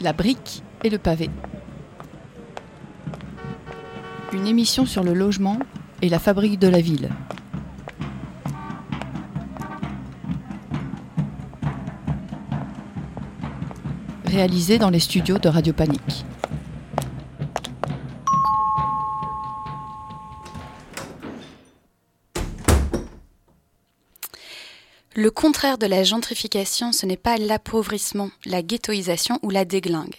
La brique et le pavé. Une émission sur le logement et la fabrique de la ville. Réalisée dans les studios de Radio Panique. Le contraire de la gentrification, ce n'est pas l'appauvrissement, la ghettoisation ou la déglingue.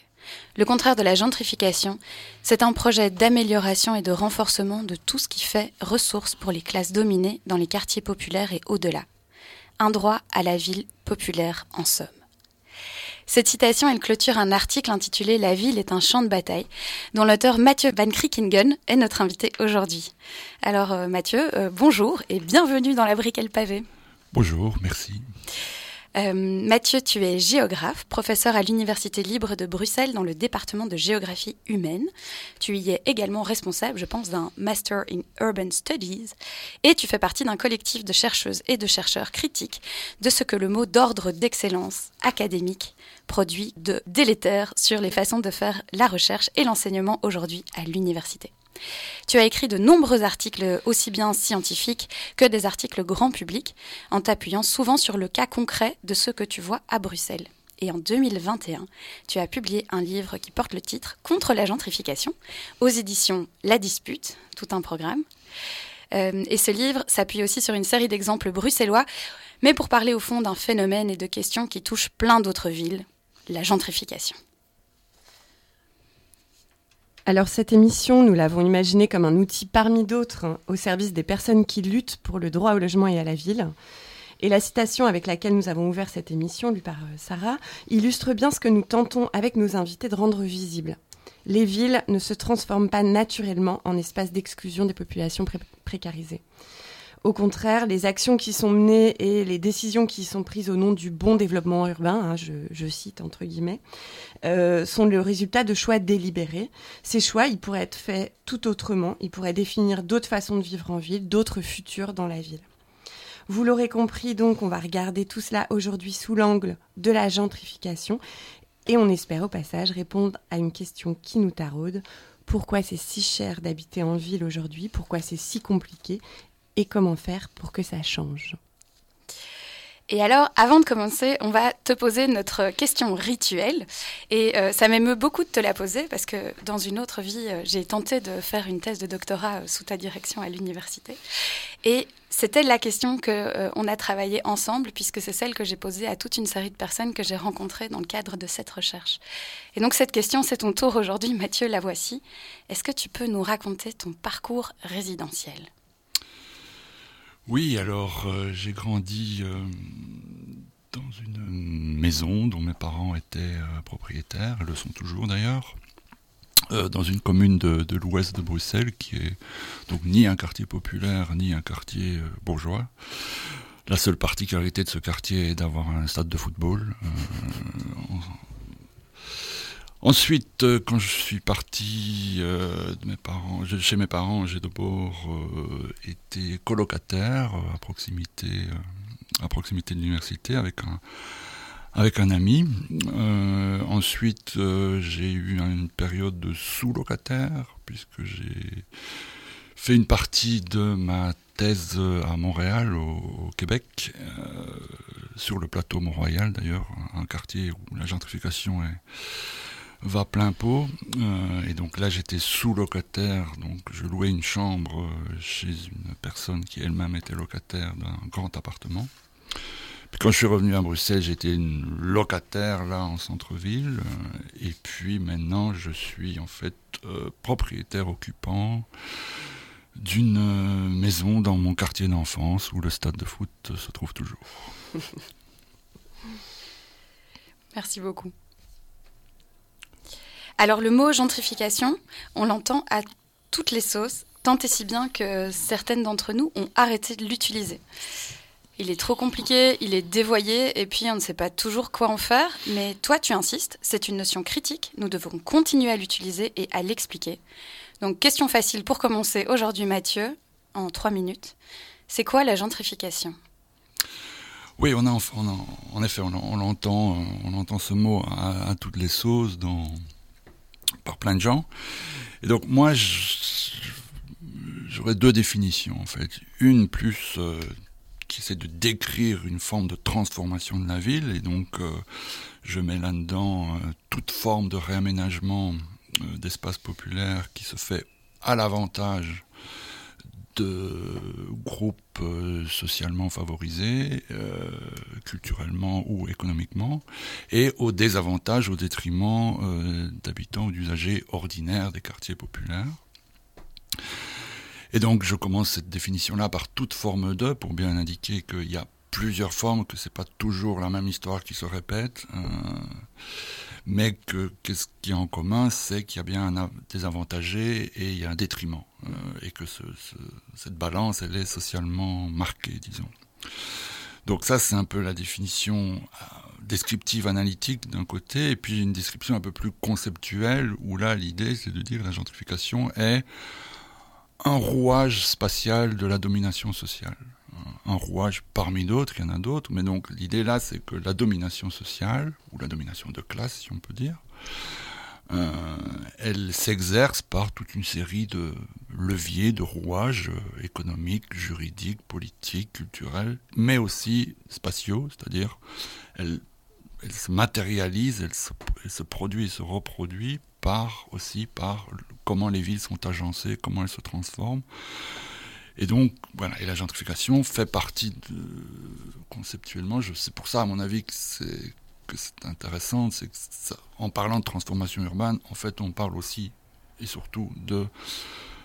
Le contraire de la gentrification, c'est un projet d'amélioration et de renforcement de tout ce qui fait ressource pour les classes dominées dans les quartiers populaires et au-delà. Un droit à la ville populaire en somme. Cette citation, elle clôture un article intitulé La ville est un champ de bataille, dont l'auteur Mathieu Van Kriekingen est notre invité aujourd'hui. Alors euh, Mathieu, euh, bonjour et bienvenue dans la brique et le pavé. Bonjour, merci. Euh, Mathieu, tu es géographe, professeur à l'Université libre de Bruxelles dans le département de géographie humaine. Tu y es également responsable, je pense, d'un Master in Urban Studies et tu fais partie d'un collectif de chercheuses et de chercheurs critiques de ce que le mot d'ordre d'excellence académique produit de délétère sur les façons de faire la recherche et l'enseignement aujourd'hui à l'université. Tu as écrit de nombreux articles aussi bien scientifiques que des articles grand public, en t'appuyant souvent sur le cas concret de ce que tu vois à Bruxelles. Et en 2021, tu as publié un livre qui porte le titre Contre la gentrification aux éditions La Dispute, tout un programme. Euh, et ce livre s'appuie aussi sur une série d'exemples bruxellois, mais pour parler au fond d'un phénomène et de questions qui touchent plein d'autres villes, la gentrification. Alors cette émission, nous l'avons imaginée comme un outil parmi d'autres hein, au service des personnes qui luttent pour le droit au logement et à la ville. Et la citation avec laquelle nous avons ouvert cette émission, lue par euh, Sarah, illustre bien ce que nous tentons avec nos invités de rendre visible. Les villes ne se transforment pas naturellement en espace d'exclusion des populations précarisées. Au contraire, les actions qui sont menées et les décisions qui sont prises au nom du bon développement urbain, hein, je, cite entre guillemets, euh, sont le résultat de choix délibérés. Ces choix, ils pourraient être faits tout autrement, ils pourraient définir d'autres façons de vivre en ville, d'autres futurs dans la ville. Vous l'aurez compris, donc, on va regarder tout cela aujourd'hui sous l'angle de la gentrification et on espère au passage répondre à une question qui nous taraude. Pourquoi c'est si cher d'habiter en ville aujourd'hui? Pourquoi c'est si compliqué? Et comment faire pour que ça change. Et alors, avant de commencer, on va te poser notre question rituelle. Et euh, ça m'émeut beaucoup de te la poser parce que dans une autre vie, euh, j'ai tenté de faire une thèse de doctorat euh, sous ta direction à l'université. Et c'était la question que on a travaillé ensemble puisque c'est celle que j'ai posée à toute une série de personnes que j'ai rencontrées dans le cadre de cette recherche. Et donc cette question, c'est ton tour aujourd'hui, Mathieu, la voici. Est-ce que tu peux nous raconter ton parcours résidentiel? Oui, alors euh, j'ai grandi euh, dans une maison dont mes parents étaient euh, propriétaires, le sont toujours d'ailleurs, dans une commune de, de l'ouest de Bruxelles qui est donc ni un quartier populaire ni un quartier bourgeois. La seule particularité de ce quartier est d'avoir un stade de football. Ensuite, euh, quand je suis parti euh, de mes parents, chez mes parents, j'ai d'abord euh, été colocataire à proximité, à proximité de l'université avec un, avec un ami. ensuite, j'ai eu une période de sous-locataire, puisque j'ai fait une partie de ma thèse à Montréal, au, Québec, sur le plateau Mont-Royal d'ailleurs, un quartier où la gentrification est va plein pot. Euh, et donc là, j'étais sous-locataire, donc je louais une chambre euh, chez une personne qui elle-même était locataire d'un grand appartement. Puis quand je suis revenu à Bruxelles, j'étais une locataire là en centre-ville. Euh, et puis maintenant, je suis en fait propriétaire occupant d'une maison dans mon quartier d'enfance où le stade de foot se trouve toujours. Merci beaucoup. Alors le mot gentrification, on l'entend à toutes les sauces, tant et si bien que certaines d'entre nous ont arrêté de l'utiliser. Il est trop compliqué, il est dévoyé, et puis on ne sait pas toujours quoi en faire, mais toi tu insistes, c'est une notion critique, nous devons continuer à l'utiliser et à l'expliquer. Donc question facile pour commencer aujourd'hui Mathieu, en trois minutes. C'est quoi la gentrification? Oui, on en effet, on, l'entend, on entend ce mot à, toutes les sauces dans, par plein de gens. Et donc moi, j'aurais deux définitions en fait. Une plus euh, qui essaie de décrire une forme de transformation de la ville, et donc euh, je mets là-dedans euh, toute forme de réaménagement d'espace populaire qui se fait à l'avantage de groupes euh, socialement favorisés, euh, culturellement ou économiquement, et au désavantage, au détriment euh, d'habitants ou d'usagers ordinaires des quartiers populaires. Et donc je commence cette définition-là par toute forme de, pour bien indiquer qu'il y a plusieurs formes, que c'est pas toujours la même histoire qui se répète mais que qu'est-ce qu'il y a en commun, c'est qu'il y a bien un désavantagé et il y a un détriment, euh, et que cette balance, elle est socialement marquée, disons. Donc ça, c'est un peu la définition euh, descriptive analytique d'un côté, et puis une description un peu plus conceptuelle, où là, l'idée, c'est de dire que la gentrification est un rouage spatial de la domination sociale un rouage parmi d'autres, il y en a d'autres, mais donc l'idée là, c'est que la domination sociale, ou la domination de classe, si on peut dire, euh, elle s'exerce par toute une série de leviers, de rouages euh, économiques, juridiques, politiques, culturels, mais aussi spatiaux, c'est-à-dire elle, se matérialise, elle se, produit et se reproduit par aussi par comment les villes sont agencées, comment elles se transforment. Et donc, voilà, et la gentrification fait partie de, conceptuellement, c'est pour ça, à mon avis, que c'est, que c'est intéressant, c'est que en parlant de transformation urbaine, en fait, on parle aussi et surtout de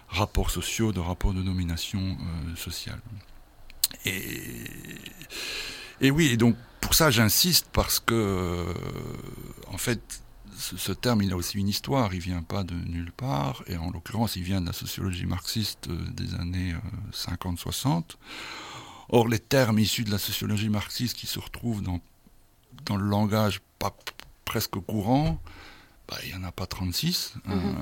rapports sociaux, de rapports de domination euh, sociale. Et, oui, et donc pour ça j'insiste parce que, en fait, ce, terme, il a aussi une histoire, il vient pas de nulle part, et en l'occurrence, il vient de la sociologie marxiste euh, des années 50-60. Euh, Or, les termes issus de la sociologie marxiste qui se retrouvent dans, dans le langage pas presque courant, bah, il n'y en a pas 36. Hein, mhm.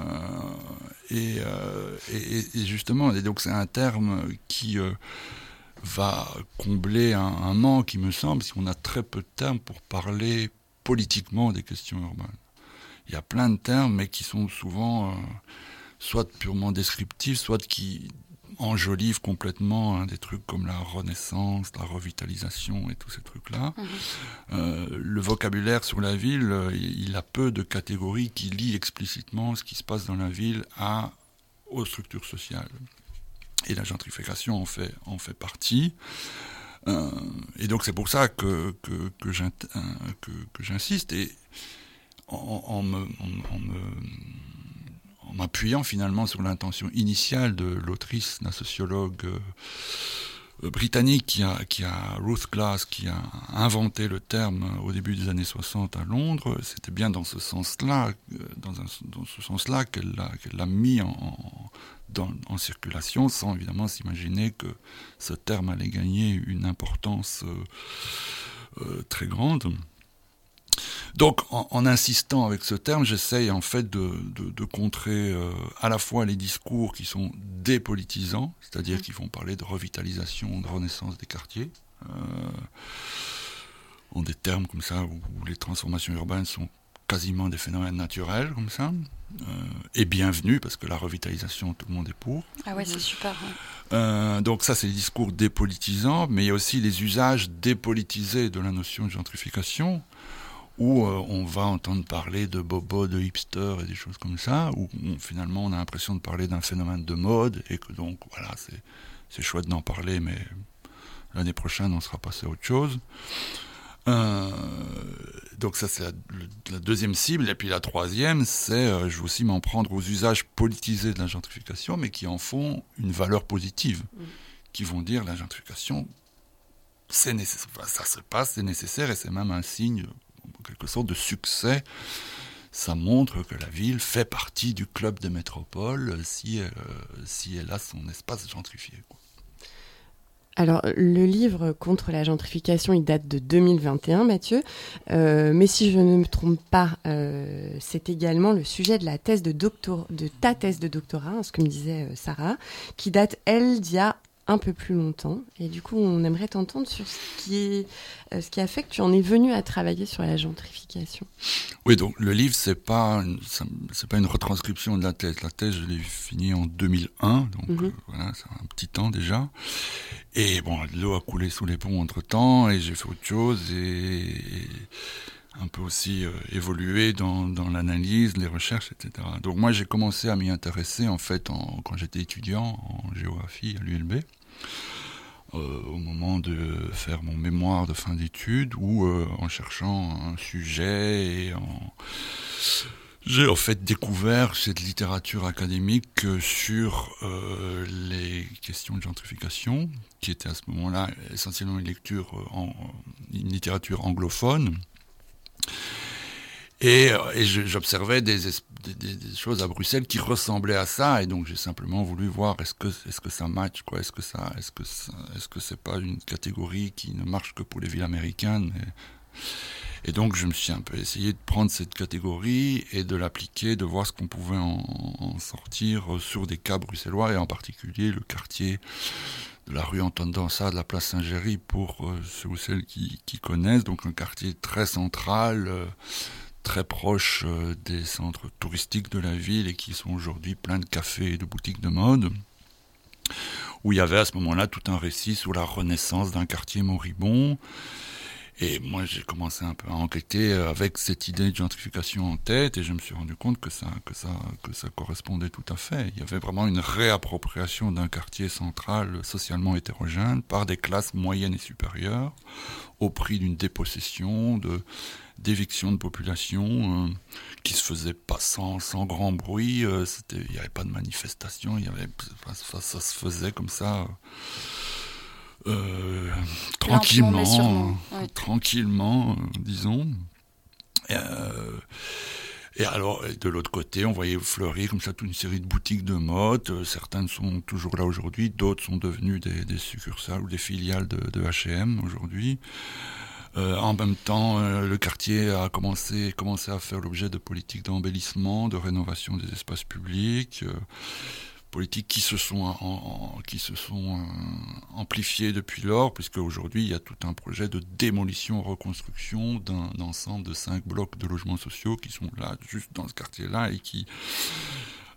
euh, et, justement, et donc c'est un terme qui va combler un, un, manque, il me semble, si on a très peu de termes pour parler politiquement des questions urbaines il y a plein de termes, mais qui sont souvent euh, soit purement descriptifs, soit qui enjolivent complètement hein, des trucs comme la renaissance, la revitalisation et tous ces trucs-là. Mhm. Euh, le vocabulaire sur la ville, euh, il a peu de catégories qui lient explicitement ce qui se passe dans la ville à, aux structures sociales. Et la gentrification en fait, en fait partie. et donc c'est pour ça que, que, que j'insiste. Et en, m'appuyant finalement sur l'intention initiale de l'autrice, la sociologue euh, britannique qui a, qui a, Ruth Glass, qui a inventé le terme au début des années 60 à Londres, c'était bien dans ce sens-là, euh, dans, ce sens-là qu'elle l'a mis en, en circulation, sans évidemment s'imaginer que ce terme allait gagner une importance euh, très grande. Donc, en, insistant avec ce terme, j'essaye en fait de, contrer euh, à la fois les discours qui sont dépolitisants, c'est-à-dire mmh. qui vont parler de revitalisation, de renaissance des quartiers, euh, en des termes comme ça où, les transformations urbaines sont quasiment des phénomènes naturels comme ça, euh, et bienvenus parce que la revitalisation, tout le monde est pour. Ah ouais, c'est super. donc ça, c'est les discours dépolitisants, mais il y a aussi les usages dépolitisés de la notion de gentrification où euh, on va entendre parler de bobo, de hipster et des choses comme ça, où finalement on a l'impression de parler d'un phénomène de mode, et que donc voilà, c'est chouette d'en parler, mais l'année prochaine on sera passé à autre chose. Euh, donc ça c'est la, deuxième cible, et puis la troisième, c'est, euh, je veux aussi m'en prendre aux usages politisés de la gentrification, mais qui en font une valeur positive, mm. qui vont dire la gentrification, c'est nécessaire, ça se passe, c'est nécessaire, et c'est même un signe en quelque sorte de succès. Ça montre que la ville fait partie du club de métropole si, euh, si elle a son espace gentrifié. Alors, le livre contre la gentrification, il date de 2021, Mathieu. Euh, mais si je ne me trompe pas, euh, c'est également le sujet de, la thèse de, doctor, de ta thèse de doctorat, hein, ce que me disait Sarah, qui date, elle, d'il y a un peu plus longtemps. Et du coup, on aimerait t'entendre sur ce qui, est, euh, ce qui a fait que tu en es venu à travailler sur la gentrification. Oui, donc le livre, c'est pas c'est pas une retranscription de la thèse. La thèse, je l'ai finie en 2001, donc mhm. euh, voilà, c'est un petit temps déjà. Et bon, l'eau a coulé sous les ponts entre temps, et j'ai fait autre chose et, un peu aussi euh, évolué dans, l'analyse, les recherches, etc. Donc moi, j'ai commencé à m'y intéresser en fait quand j'étais étudiant en géographie à l'ULB. Euh, au moment de faire mon mémoire de fin d'études ou euh, en cherchant un sujet. J'ai en fait découvert cette littérature académique sur les questions de gentrification, qui était à ce moment-là essentiellement une lecture en une littérature anglophone. Et, et j'observais des, choses à Bruxelles qui ressemblaient à ça, et donc j'ai simplement voulu voir est-ce que ça match quoi, est-ce que ça est-ce que est-ce que c'est pas une catégorie qui ne marche que pour les villes américaines et, donc je me suis un peu essayé de prendre cette catégorie et de l'appliquer, de voir ce qu'on pouvait en, sortir sur des cas bruxellois et en particulier le quartier de la rue Antoine Dansat, de la place Saint-Géry pour euh, ceux ou celles qui, connaissent, donc un quartier très central. Euh, très proches euh, des centres touristiques de la ville et qui sont aujourd'hui pleins de cafés et de boutiques de mode, où il y avait à ce moment-là tout un récit sur la renaissance d'un quartier moribond. Et moi, j'ai commencé un peu à enquêter avec cette idée de gentrification en tête, et je me suis rendu compte que ça, que ça, que ça correspondait tout à fait. Il y avait vraiment une réappropriation d'un quartier central socialement hétérogène par des classes moyennes et supérieures, au prix d'une dépossession, de d'éviction de population euh, qui se faisait pas sans, sans grand bruit. Euh, il n'y avait pas de manifestation, il y avait, ça, se faisait comme ça. Euh, tranquillement, tranquillement, disons. Et, alors, de l'autre côté, on voyait fleurir comme ça toute une série de boutiques de mode. Certaines sont toujours là aujourd'hui, d'autres sont devenues des, succursales ou des filiales de, de H&M aujourd'hui. Euh, en même temps, euh, le quartier a commencé, commencé à faire l'objet de politiques d'embellissement, de rénovation des espaces publics, euh, politiques qui se sont, qui se sont amplifiées depuis lors, puisque aujourd'hui il y a tout un projet de démolition-reconstruction d'un ensemble de cinq blocs de logements sociaux qui sont là, juste dans ce quartier-là, et qui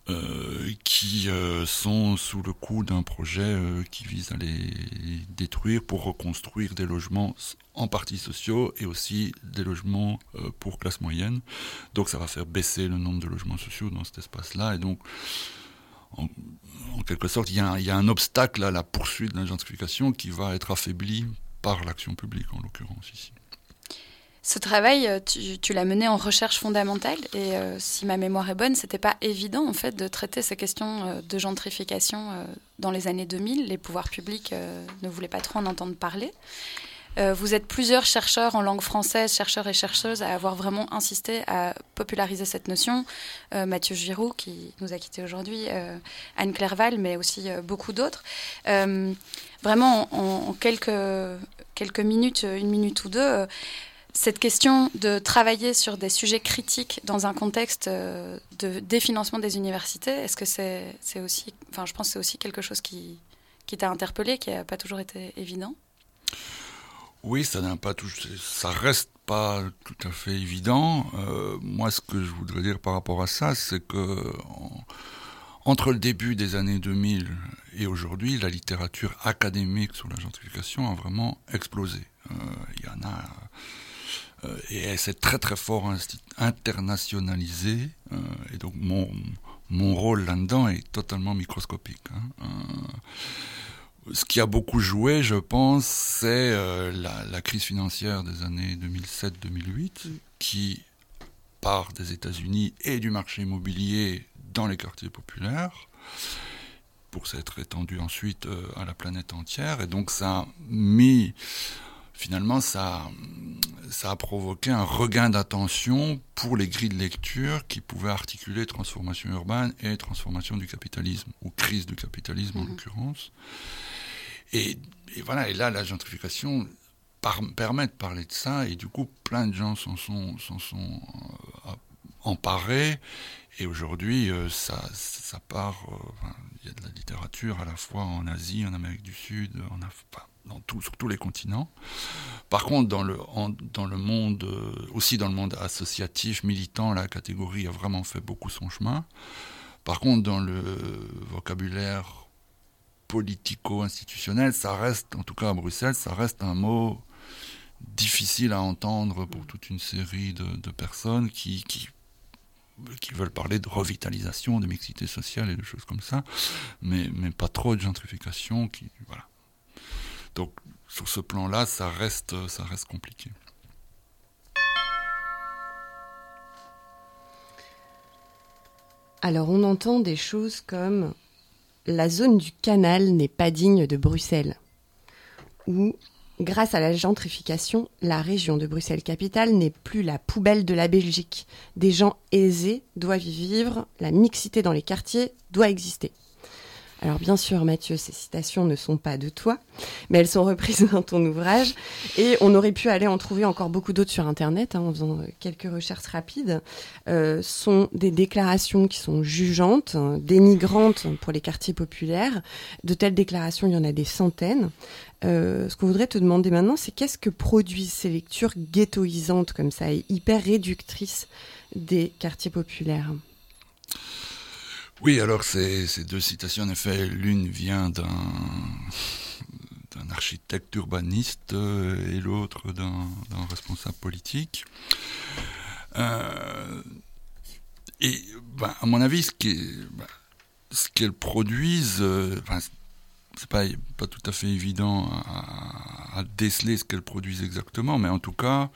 euh, qui euh, sont sous le coup d'un projet euh, qui vise à les détruire pour reconstruire des logements en partie sociaux et aussi des logements pour classe moyenne. Donc ça va faire baisser le nombre de logements sociaux dans cet espace-là. Et donc, en, quelque sorte, il y, a un obstacle à la poursuite de la gentrification qui va être affaibli par l'action publique, en l'occurrence ici. Ce travail, euh, tu, l'as mené en recherche fondamentale et euh, si ma mémoire est bonne, c'était pas évident en fait de traiter ces questions euh, de gentrification dans les années 2000. Les pouvoirs publics ne voulaient pas trop en entendre parler. Vous êtes plusieurs chercheurs en langue française, chercheurs et chercheuses, à avoir vraiment insisté à populariser cette notion. Mathieu Giroux, qui nous a quittés aujourd'hui, Anne Clerval, mais aussi beaucoup d'autres. vraiment, en, quelques, minutes, une minute ou deux, cette question de travailler sur des sujets critiques dans un contexte euh, de définancement des universités, est-ce que c'est aussi, enfin, je pense c'est aussi quelque chose qui t'a interpellé, qui n'a pas toujours été évident? Oui, ça n'a pas tout, ça reste pas tout à fait évident. Euh, moi, ce que je voudrais dire par rapport à ça, c'est que entre le début des années 2000 et aujourd'hui, la littérature académique sur la gentrification a vraiment explosé. Euh, il y en a euh, et elle s'est très très fort internationalisée. Et donc mon, mon rôle là-dedans est totalement microscopique. Hein. Euh, ce qui a beaucoup joué, je pense, c'est la, crise financière des années 2007-2008, qui part des États-Unis et du marché immobilier dans les quartiers populaires, pour s'être étendue ensuite à la planète entière. Et donc ça a mis finalement, ça, ça a provoqué un regain d'attention pour les grilles de lecture qui pouvaient articuler transformation urbaine et transformation du capitalisme, ou crise du capitalisme en mhm. l'occurrence. Et, voilà, et là, la gentrification permet de parler de ça, et du coup, plein de gens s'en sont, euh, emparé. Et aujourd'hui, ça, ça part. Il y a de la littérature à la fois en Asie, en Amérique du Sud, sur tous les continents. Par contre, dans le, monde, euh, aussi dans le monde associatif, militant, la catégorie a vraiment fait beaucoup son chemin. Par contre, dans le vocabulaire politico-institutionnel, ça reste, en tout cas à Bruxelles, ça reste un mot difficile à entendre pour toute une série de, de personnes qui, qui, qui, veulent parler de revitalisation, de mixité sociale et de choses comme ça, mais, mais pas trop de gentrification. Qui, voilà. Donc sur ce plan-là, ça reste, ça reste compliqué. Alors on entend des choses comme la zone du canal n'est pas digne de Bruxelles ou grâce à la gentrification, la région de Bruxelles-Capitale n'est plus la poubelle de la Belgique. Des gens aisés doivent y vivre, la mixité dans les quartiers doit exister. Alors bien sûr, Mathieu, ces citations ne sont pas de toi, mais elles sont reprises dans ton ouvrage. Et on aurait pu aller en trouver encore beaucoup d'autres sur Internet, hein, en faisant euh, quelques recherches rapides. Euh, sont des déclarations qui sont jugeantes, dénigrantes pour les quartiers populaires. De telles déclarations, il y en a des centaines. Euh, ce qu'on voudrait te demander maintenant, c'est qu'est-ce que produisent ces lectures ghettoisantes comme ça et hyper réductrices des quartiers populaires? Oui, alors ces, deux citations, en effet, l'une vient d'un architecte urbaniste euh, et l'autre d'un responsable politique. Euh, et ben, à mon avis, ce ben, qu'elles produisent, euh, c'est pas, pas tout à fait évident à, à déceler ce qu'elles produisent exactement, mais en tout cas,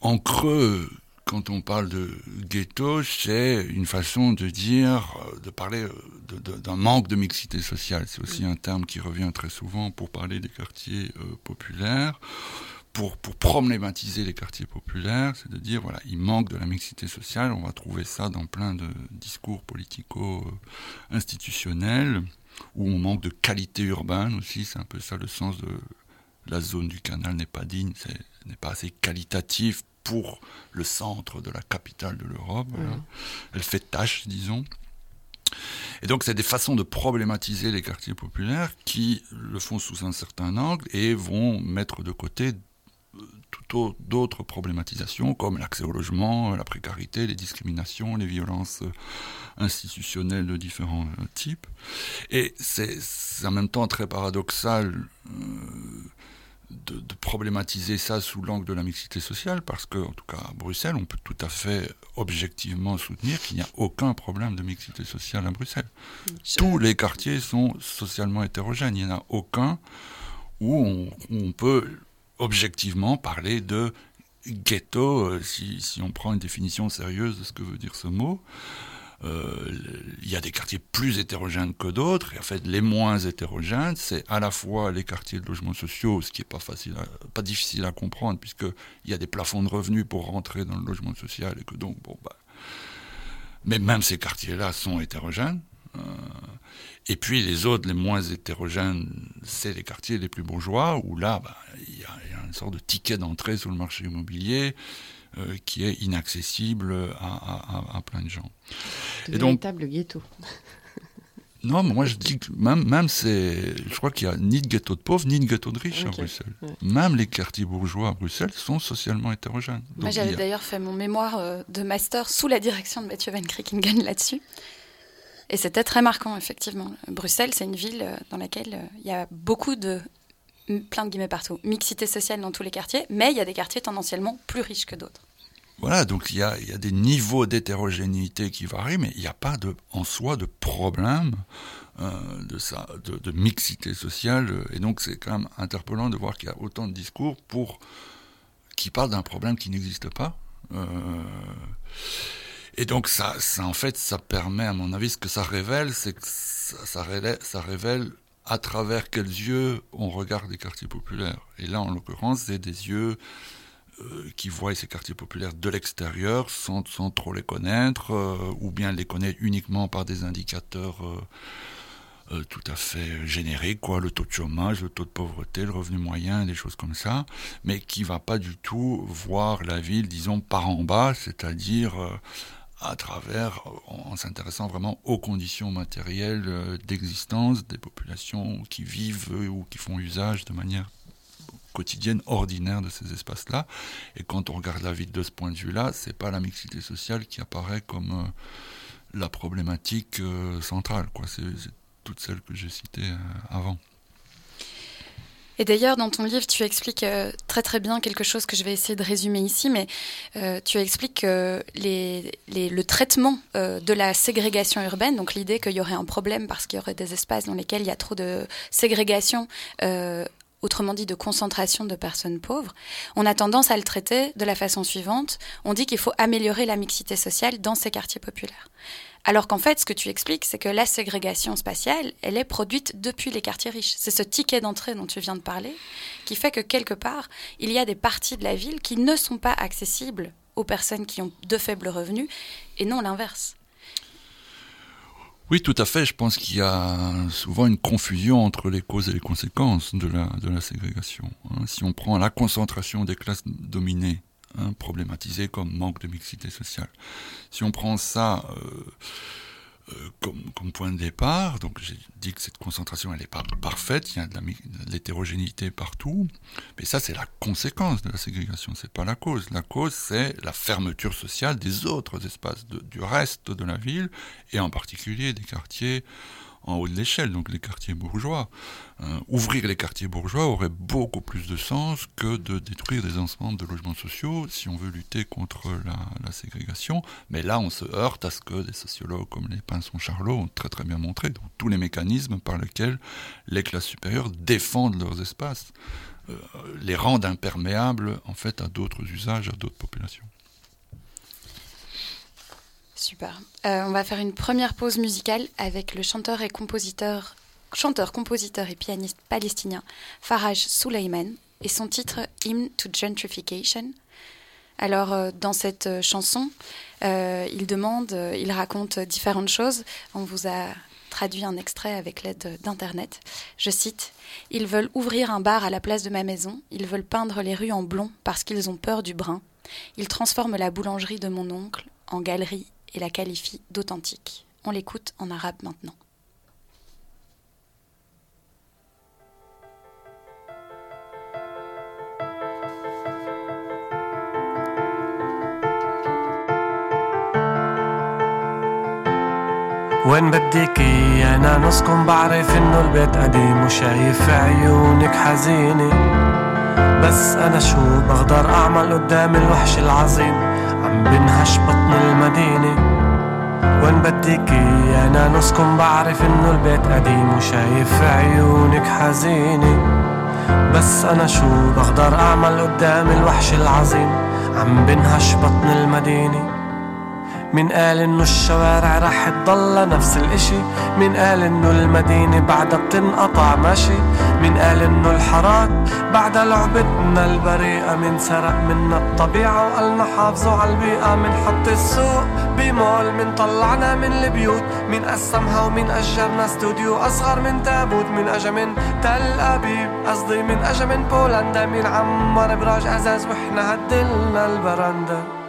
en creux, quand on parle de ghetto, c'est une façon de dire, euh, de parler euh, d'un manque de mixité sociale. C'est aussi un terme qui revient très souvent pour parler des quartiers euh, populaires, pour, pour problématiser les quartiers populaires, c'est de dire, voilà, il manque de la mixité sociale, on va trouver ça dans plein de discours politico-institutionnels, où on manque de qualité urbaine aussi, c'est un peu ça le sens de la zone du canal n'est pas digne, n'est pas assez qualitatif pour le centre de la capitale de l'Europe. Elle fait tâche, disons. Et donc, c'est des façons de problématiser les quartiers populaires qui le font sous un certain angle et vont mettre de côté tout d'autres problématisations comme l'accès au logement, la précarité, les discriminations, les violences institutionnelles de différents types. Et c'est en même temps très paradoxal. Euh, de, problématiser ça sous l'angle de la mixité sociale, parce que, en tout cas, à Bruxelles, on peut tout à fait objectivement soutenir qu'il n'y a aucun problème de mixité sociale à Bruxelles. Tous les quartiers sont socialement hétérogènes. Il n'y en a aucun où on, peut objectivement parler de ghetto, euh, si, si, on prend une définition sérieuse de ce que veut dire ce mot. Euh, il y a des quartiers plus hétérogènes que d'autres. Et en fait, les moins hétérogènes, c'est à la fois les quartiers de logements sociaux, ce qui n'est pas facile, pas difficile à comprendre, puisqu'il y a des plafonds de revenus pour rentrer dans le logement social et que donc, bon, bah, mais même ces quartiers-là sont hétérogènes. Euh, et puis les autres, les moins hétérogènes, c'est les quartiers les plus bourgeois, où là, bah, il y, a une sorte de ticket d'entrée sur le marché immobilier. Euh, qui est inaccessible à, plein de gens. De et véritable ghetto. Non, mais moi je dis que même, même c'est. Je crois qu'il n'y a ni de ghetto de pauvres, ni de ghetto de riches à Bruxelles. Même les quartiers bourgeois à Bruxelles sont socialement hétérogènes. moi j'avais d'ailleurs fait mon mémoire euh, de master sous la direction de Mathieu Van Kriekingen là-dessus. Et c'était très marquant, effectivement. Bruxelles, c'est une ville euh, dans laquelle il y a beaucoup de plein de guillemets partout, mixité sociale dans tous les quartiers, mais il y a des quartiers tendanciellement plus riches que d'autres. Voilà, donc il y a, des niveaux d'hétérogénéité qui varient, mais il n'y a pas en soi de problème euh, de, ça, de, mixité sociale. Et donc c'est quand même interpellant de voir qu'il y a autant de discours pour qui parlent d'un problème qui n'existe pas. Euh, et donc ça, ça, en fait, ça permet, à mon avis, ce que ça révèle, c'est que ça révèle à travers quels yeux on regarde les quartiers populaires. Et là, en l'occurrence, c'est des yeux euh, qui voient ces quartiers populaires de l'extérieur sans, trop les connaître, euh, ou bien les connaître uniquement par des indicateurs euh, tout à fait générique, quoi, le taux de chômage, le taux de pauvreté, le revenu moyen, des choses comme ça, mais qui va pas du tout voir la ville, disons, par en bas, c'est-à-dire à travers, en, s'intéressant vraiment aux conditions matérielles euh, d'existence des populations qui vivent ou qui font usage de manière quotidienne, ordinaire de ces espaces-là. Et quand on regarde la ville de ce point de vue-là, c'est pas la mixité sociale qui apparaît comme la problématique centrale. C'est, toutes celles que j'ai citées euh, avant. Et d'ailleurs, dans ton livre, tu expliques euh, très très bien quelque chose que je vais essayer de résumer ici, mais euh, tu expliques que le traitement de la ségrégation urbaine, donc l'idée qu'il y aurait un problème parce qu'il y aurait des espaces dans lesquels il y a trop de ségrégation, autrement dit de concentration de personnes pauvres, on a tendance à le traiter de la façon suivante. On dit qu'il faut améliorer la mixité sociale dans ces quartiers populaires. Alors qu'en fait, ce que tu expliques, c'est que la ségrégation spatiale, elle est produite depuis les quartiers riches. C'est ce ticket d'entrée dont tu viens de parler qui fait que quelque part, il y a des parties de la ville qui ne sont pas accessibles aux personnes qui ont de faibles revenus et non l'inverse. Oui, tout à fait. Je pense qu'il y a souvent une confusion entre les causes et les conséquences de la, ségrégation. Hein. Si on prend la concentration des classes dominées Hein, problématisé comme manque de mixité sociale. Si on prend ça euh, euh, comme, point de départ, donc j'ai dit que cette concentration elle n'est pas parfaite, il y a de l'hétérogénéité partout, mais ça c'est la conséquence de la ségrégation, c'est pas la cause. La cause c'est la fermeture sociale des autres espaces, du reste de la ville et en particulier des quartiers en haut de l'échelle, donc les quartiers bourgeois. Euh, ouvrir les quartiers bourgeois aurait beaucoup plus de sens que de détruire des ensembles de logements sociaux si on veut lutter contre la, ségrégation. Mais là, on se heurte à ce que des sociologues comme les Pinson Charlot ont très bien montré, tous les mécanismes par lesquels les classes supérieures défendent leurs espaces, euh, les rendent imperméables en fait à d'autres usages, à d'autres populations. Super. Euh, on va faire une première pause musicale avec le chanteur et compositeur, chanteur, compositeur et pianiste palestinien Faraj Suleiman et son titre Hymn to Gentrification. Alors, euh, dans cette euh, chanson, il demande, il raconte différentes choses. On vous a traduit un extrait avec l'aide d'Internet. Je cite Ils veulent ouvrir un bar à la place de ma maison. Ils veulent peindre les rues en blond parce qu'ils ont peur du brun. Ils transforment la boulangerie de mon oncle en galerie et la qualifie d'authentique. On l'écoute en arabe maintenant. وين بديكي أنا نصكم بعرف إنه البيت قديم وشايف عيونك حزينة بس أنا شو بقدر أعمل قدام الوحش العظيم بنهش بطن المدينة. وين بديكي أنا نسكن بعرف إنه البيت قديم وشايف عيونك حزينة. بس أنا شو بقدر أعمل قدام الوحش العظيم؟ عم بنهش بطن المدينة. مين قال إنه الشوارع رح تضل نفس الإشي. مين قال إنه المدينة بعدها بتنقطع ماشي. مين قال إنه الحارات بعدها لعبتنا البريئة من سرق منا الطبيعة. وقالنا حافظوا على البيئة من حط السوق بمول من طلعنا من البيوت. من قسمها ومن أجرنا استوديو أصغر من تابوت. من أجا من تل أبيب قصدي من أجا من بولندا. من عمر براج أزاز وإحنا هدلنا البراندا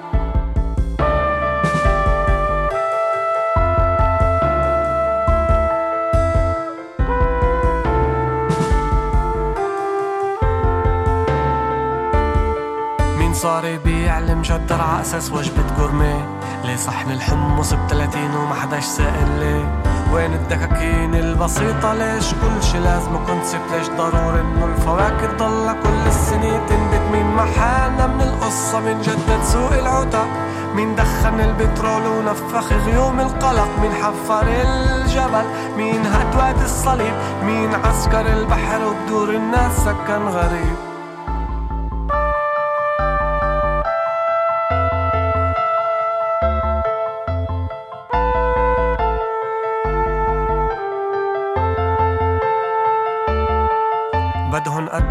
صار بيعلم جدر على أساس وجبة جورمي. ليه صحن الحمص ب 30 وما حداش سائل ليه؟ وين الدكاكين البسيطة؟ ليش كل شي لازم كونسبت ليش ضروري إنه الفواكه تضل كل السنين تنبت؟ مين محالنا من القصة من جدد سوق العتق؟ مين دخن البترول ونفخ غيوم القلق؟ مين حفر الجبل؟ مين هد الصليب؟ مين عسكر البحر وبدور الناس سكن غريب؟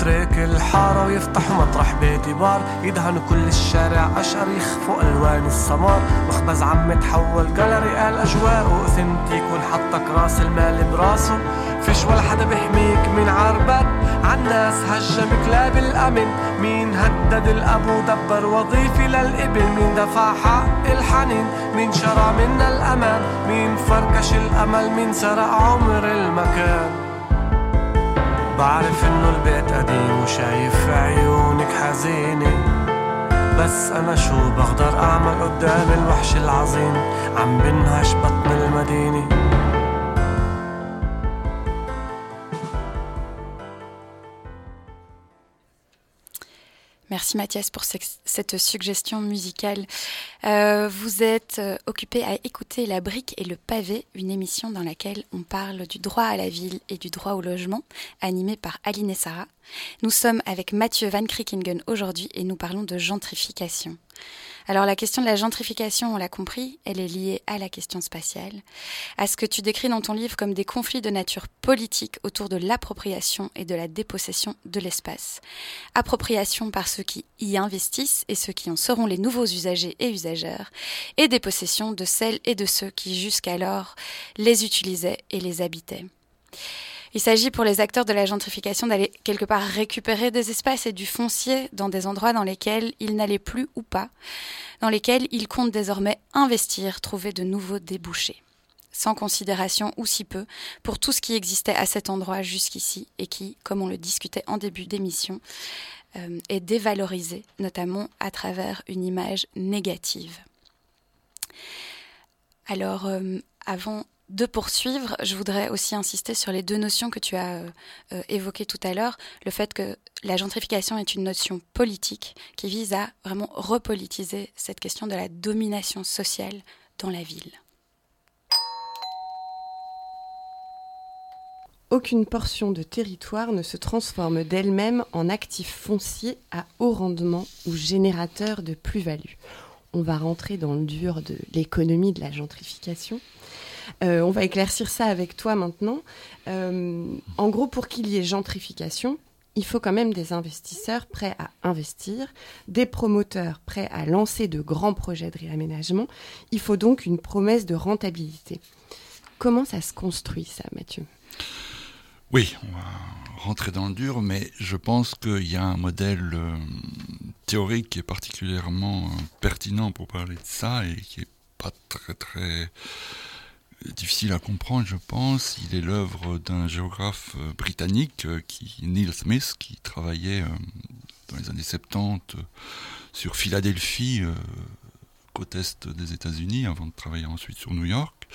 أترك الحارة ويفتحوا مطرح بيتي بار يدهنوا كل الشارع أشقر يخفوا ألوان السمار. مخبز عم تحول جاليري قال أجواء وأثنتيك ونحطك راس المال براسه. فيش ولا حدا بيحميك من عربات عالناس هجم كلاب الأمن. مين هدد الأبو دبر وظيفي للإبن؟ مين دفع حق الحنين؟ مين شرع منا الأمان؟ مين فركش الأمل؟ مين سرق عمر المكان؟ بعرف إنه البيت قديم وشايف في عيونك حزينة. بس أنا شو بقدر أعمل قدام الوحش العظيم؟ عم بنهش بطن المدينة. Merci Mathias pour cette suggestion musicale. Euh, vous êtes euh, occupé à écouter La brique et le pavé, une émission dans laquelle on parle du droit à la ville et du droit au logement, animée par Aline et Sarah. Nous sommes avec Mathieu Van Kriekingen aujourd'hui et nous parlons de gentrification. Alors la question de la gentrification, on l'a compris, elle est liée à la question spatiale, à ce que tu décris dans ton livre comme des conflits de nature politique autour de l'appropriation et de la dépossession de l'espace. Appropriation par ceux qui y investissent et ceux qui en seront les nouveaux usagers et usagères, et dépossession de celles et de ceux qui jusqu'alors les utilisaient et les habitaient. Il s'agit pour les acteurs de la gentrification d'aller quelque part récupérer des espaces et du foncier dans des endroits dans lesquels ils n'allaient plus ou pas, dans lesquels ils comptent désormais investir, trouver de nouveaux débouchés. Sans considération ou si peu pour tout ce qui existait à cet endroit jusqu'ici et qui, comme on le discutait en début d'émission, euh, est dévalorisé, notamment à travers une image négative. Alors, euh, avant de poursuivre, je voudrais aussi insister sur les deux notions que tu as euh, euh, évoquées tout à l'heure. Le fait que la gentrification est une notion politique qui vise à vraiment repolitiser cette question de la domination sociale dans la ville. Aucune portion de territoire ne se transforme d'elle-même en actif foncier à haut rendement ou générateur de plus-value. On va rentrer dans le dur de l'économie de la gentrification. Euh, on va éclaircir ça avec toi maintenant. Euh, en gros, pour qu'il y ait gentrification, il faut quand même des investisseurs prêts à investir, des promoteurs prêts à lancer de grands projets de réaménagement. Il faut donc une promesse de rentabilité. Comment ça se construit ça, Mathieu? Oui, on va rentrer dans le dur, mais je pense qu'il y a un modèle euh, théorique qui est particulièrement pertinent pour parler de ça et qui est pas très très difficile à comprendre, je pense. Il est l'œuvre d'un géographe euh, britannique, euh, qui, Neil Smith, qui travaillait euh, dans les années 70 sur Philadelphie, côte est des États-Unis, avant de travailler ensuite sur New York.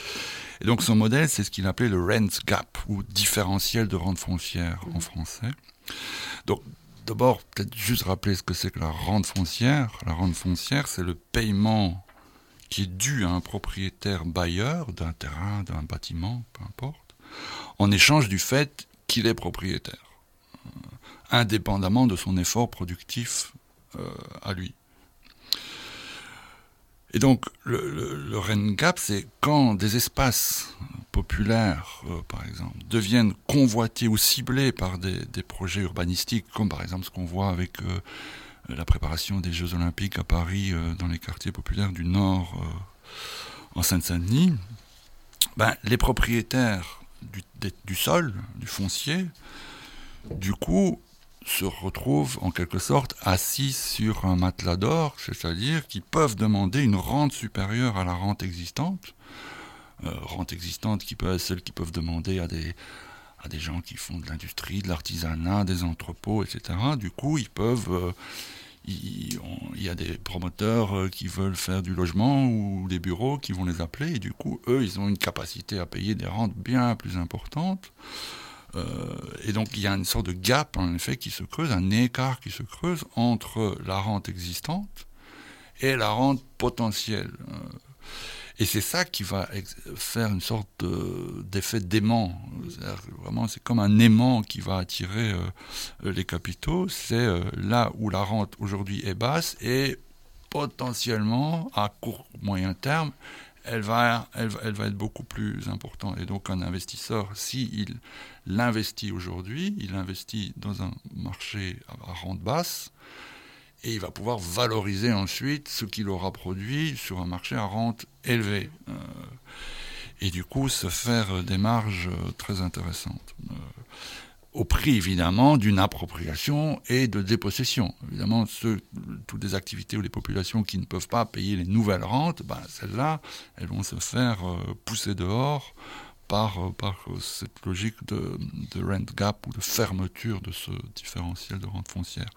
Et donc son modèle, c'est ce qu'il appelait le rent gap, ou différentiel de rente foncière en français. Donc d'abord, peut-être juste rappeler ce que c'est que la rente foncière. La rente foncière, c'est le paiement qui est dû à un propriétaire bailleur d'un terrain, d'un bâtiment, peu importe, en échange du fait qu'il est propriétaire, euh, indépendamment de son effort productif euh, à lui. Et donc, le, le, c'est quand des espaces populaires, euh, par exemple, deviennent convoités ou ciblés par des, projets urbanistiques, comme par exemple ce qu'on voit avec la préparation des Jeux Olympiques à Paris euh, dans les quartiers populaires du Nord euh, en Seine-Saint-Denis, ben, les propriétaires du, du, sol, du foncier, du coup, se retrouvent en quelque sorte assis sur un matelas d'or, c'est-à-dire qu'ils peuvent demander une rente supérieure à la rente existante, euh, rente existante qui peut être celle qu'ils peuvent demander à des, à des gens qui font de l'industrie, de l'artisanat, des entrepôts, etc. Du coup, ils peuvent, il, y a des promoteurs euh, qui veulent faire du logement ou des bureaux qui vont les appeler et du coup eux ils ont une capacité à payer des rentes bien plus importantes euh, et donc il y a une sorte de gap en effet qui se creuse, un écart qui se creuse entre la rente existante et la rente potentielle. Euh, et c'est ça qui va faire une sorte d'effet d'aimant. Vraiment, c'est comme un aimant qui va attirer euh, les capitaux. C'est euh, là où la rente aujourd'hui est basse et potentiellement, à court moyen terme, elle va, elle, va être beaucoup plus importante. Et donc un investisseur, s'il l'investit aujourd'hui, il investit dans un marché à rente basse, et il va pouvoir valoriser ensuite ce qu'il aura produit sur un marché à rente élevée. Euh, et du coup, se faire des marges très intéressantes. Euh, au prix évidemment d'une appropriation et de dépossession. Évidemment, toutes les activités ou les populations qui ne peuvent pas payer les nouvelles rentes, ben, celles-là, elles vont se faire euh, pousser dehors par, euh, par cette logique de, rent gap ou de fermeture de ce différentiel de rente foncière.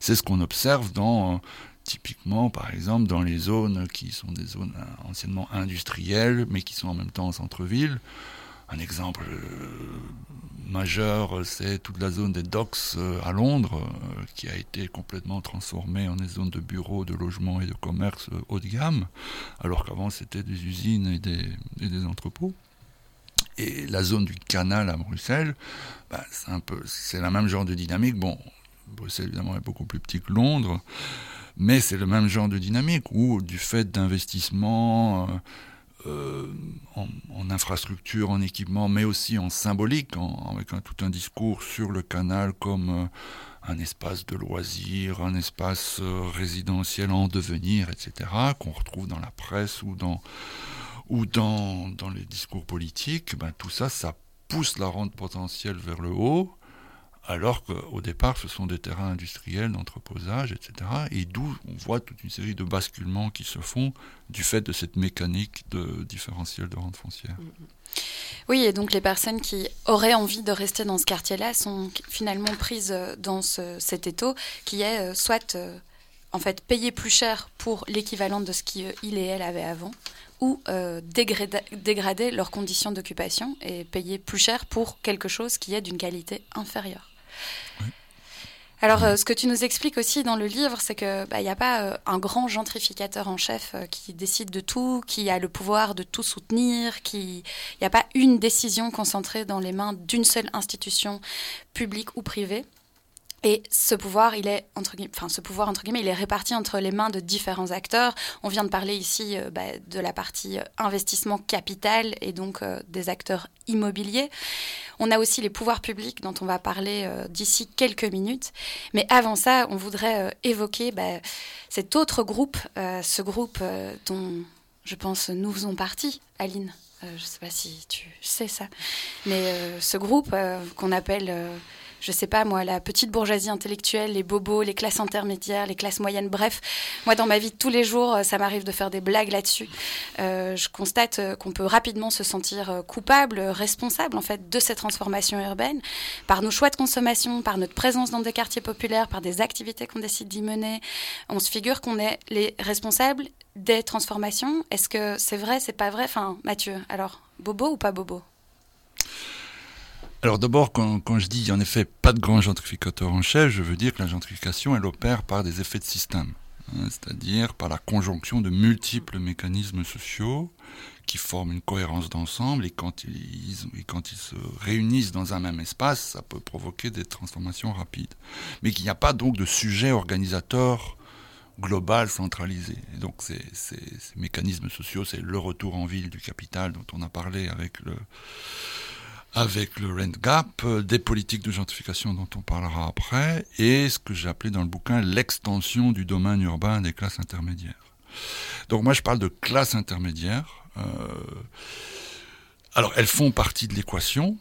C'est ce qu'on observe dans, euh, typiquement, par exemple, dans les zones qui sont des zones anciennement industrielles, mais qui sont en même temps en centre-ville. Un exemple majeur, c'est toute la zone des docks euh, à Londres, euh, qui a été complètement transformée en des zones de bureaux, de logements et de commerce euh, haut de gamme, alors qu'avant c'était des usines et des, entrepôts. Et la zone du canal à Bruxelles, bah, c'est un peu, c'est la même genre de dynamique. Bon, Bruxelles évidemment est beaucoup plus petit que Londres, mais c'est le même genre de dynamique où, du fait d'investissements euh, en, infrastructure, en équipement, mais aussi en symbolique, avec tout un discours sur le canal comme euh, un espace de loisirs, un espace euh, résidentiel en devenir, etc., qu'on retrouve dans la presse ou dans, ou dans, dans les discours politiques, ben, tout ça, ça pousse la rente potentielle vers le haut, alors qu'au départ, ce sont des terrains industriels d'entreposage, etc. Et d'où on voit toute une série de basculements qui se font du fait de cette mécanique de différentiel de rente foncière. Mm, mm. Oui, et donc les personnes qui auraient envie de rester dans ce quartier-là sont finalement prises dans cet étau qui est euh, soit euh, en fait payer plus cher pour l'équivalent de ce qu'il et elle avaient avant, ou euh, dégrader leurs conditions d'occupation et payer plus cher pour quelque chose qui est d'une qualité inférieure. Alors, euh, ce que tu nous expliques aussi dans le livre, c'est qu'il bah, n'y a pas euh, un grand gentrificateur en chef euh, qui décide de tout, qui a le pouvoir de tout soutenir, il n'y a pas une décision concentrée dans les mains d'une seule institution, publique ou privée. Et ce pouvoir, il est entre enfin ce pouvoir entre guillemets, il est réparti entre les mains de différents acteurs. On vient de parler ici euh, bah, de la partie euh, investissement capital et donc euh, des acteurs immobiliers. On a aussi les pouvoirs publics dont on va parler d'ici quelques minutes. Mais avant ça, on voudrait évoquer bah, cet autre groupe, ce groupe dont je pense nous faisons partie, Aline. je ne sais pas si tu sais ça, mais ce groupe qu'on appelle je sais pas moi, la petite bourgeoisie intellectuelle, les bobos, les classes intermédiaires, les classes moyennes, bref. Moi, dans ma vie tous les jours, ça m'arrive de faire des blagues là-dessus. Euh, je constate euh, qu'on peut rapidement se sentir euh, coupable, responsable en fait de ces transformations urbaines, par nos choix de consommation, par notre présence dans des quartiers populaires, par des activités qu'on décide d'y mener. On se figure qu'on est les responsables des transformations. Est-ce que c'est vrai, c'est pas vrai? Enfin, Mathieu, alors, bobo ou pas bobo? Alors d'abord, quand, je dis en effet pas de grand gentrificateur en chef, je veux dire que la gentrification, elle opère par des effets de système, hein, c'est-à-dire par la conjonction de multiples mécanismes sociaux qui forment une cohérence d'ensemble et quand ils, se réunissent dans un même espace, ça peut provoquer des transformations rapides. Mais qu'il n'y a pas donc de sujet organisateur global centralisé. Et donc ces mécanismes sociaux, c'est le retour en ville du capital dont on a parlé avec le avec le rent gap, euh, des politiques de gentrification dont on parlera après, et ce que j'ai appelé dans le bouquin l'extension du domaine urbain des classes intermédiaires. Donc moi je parle de classes intermédiaires. Euh, alors elles font partie de l'équation,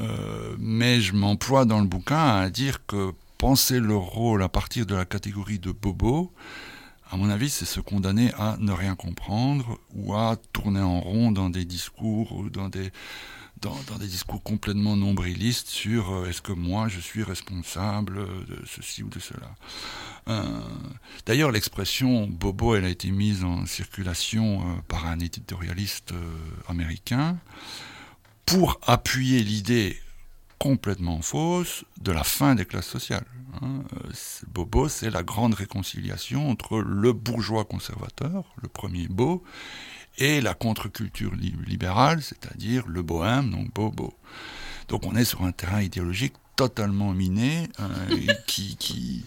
euh, mais je m'emploie dans le bouquin à dire que penser leur rôle à partir de la catégorie de bobo, à mon avis, c'est se condamner à ne rien comprendre ou à tourner en rond dans des discours ou dans des, dans, des discours complètement nombrilistes sur euh, est-ce que moi je suis responsable de ceci ou de cela. Euh, d'ailleurs, l'expression bobo, elle a été mise en circulation euh, par un éditorialiste américain pour appuyer l'idée complètement fausse de la fin des classes sociales. Hein. Bobo, c'est la grande réconciliation entre le bourgeois conservateur, le premier beau, et la contre-culture libérale, c'est-à-dire le bohème, donc bobo. Donc on est sur un terrain idéologique totalement miné, euh, qui, qui,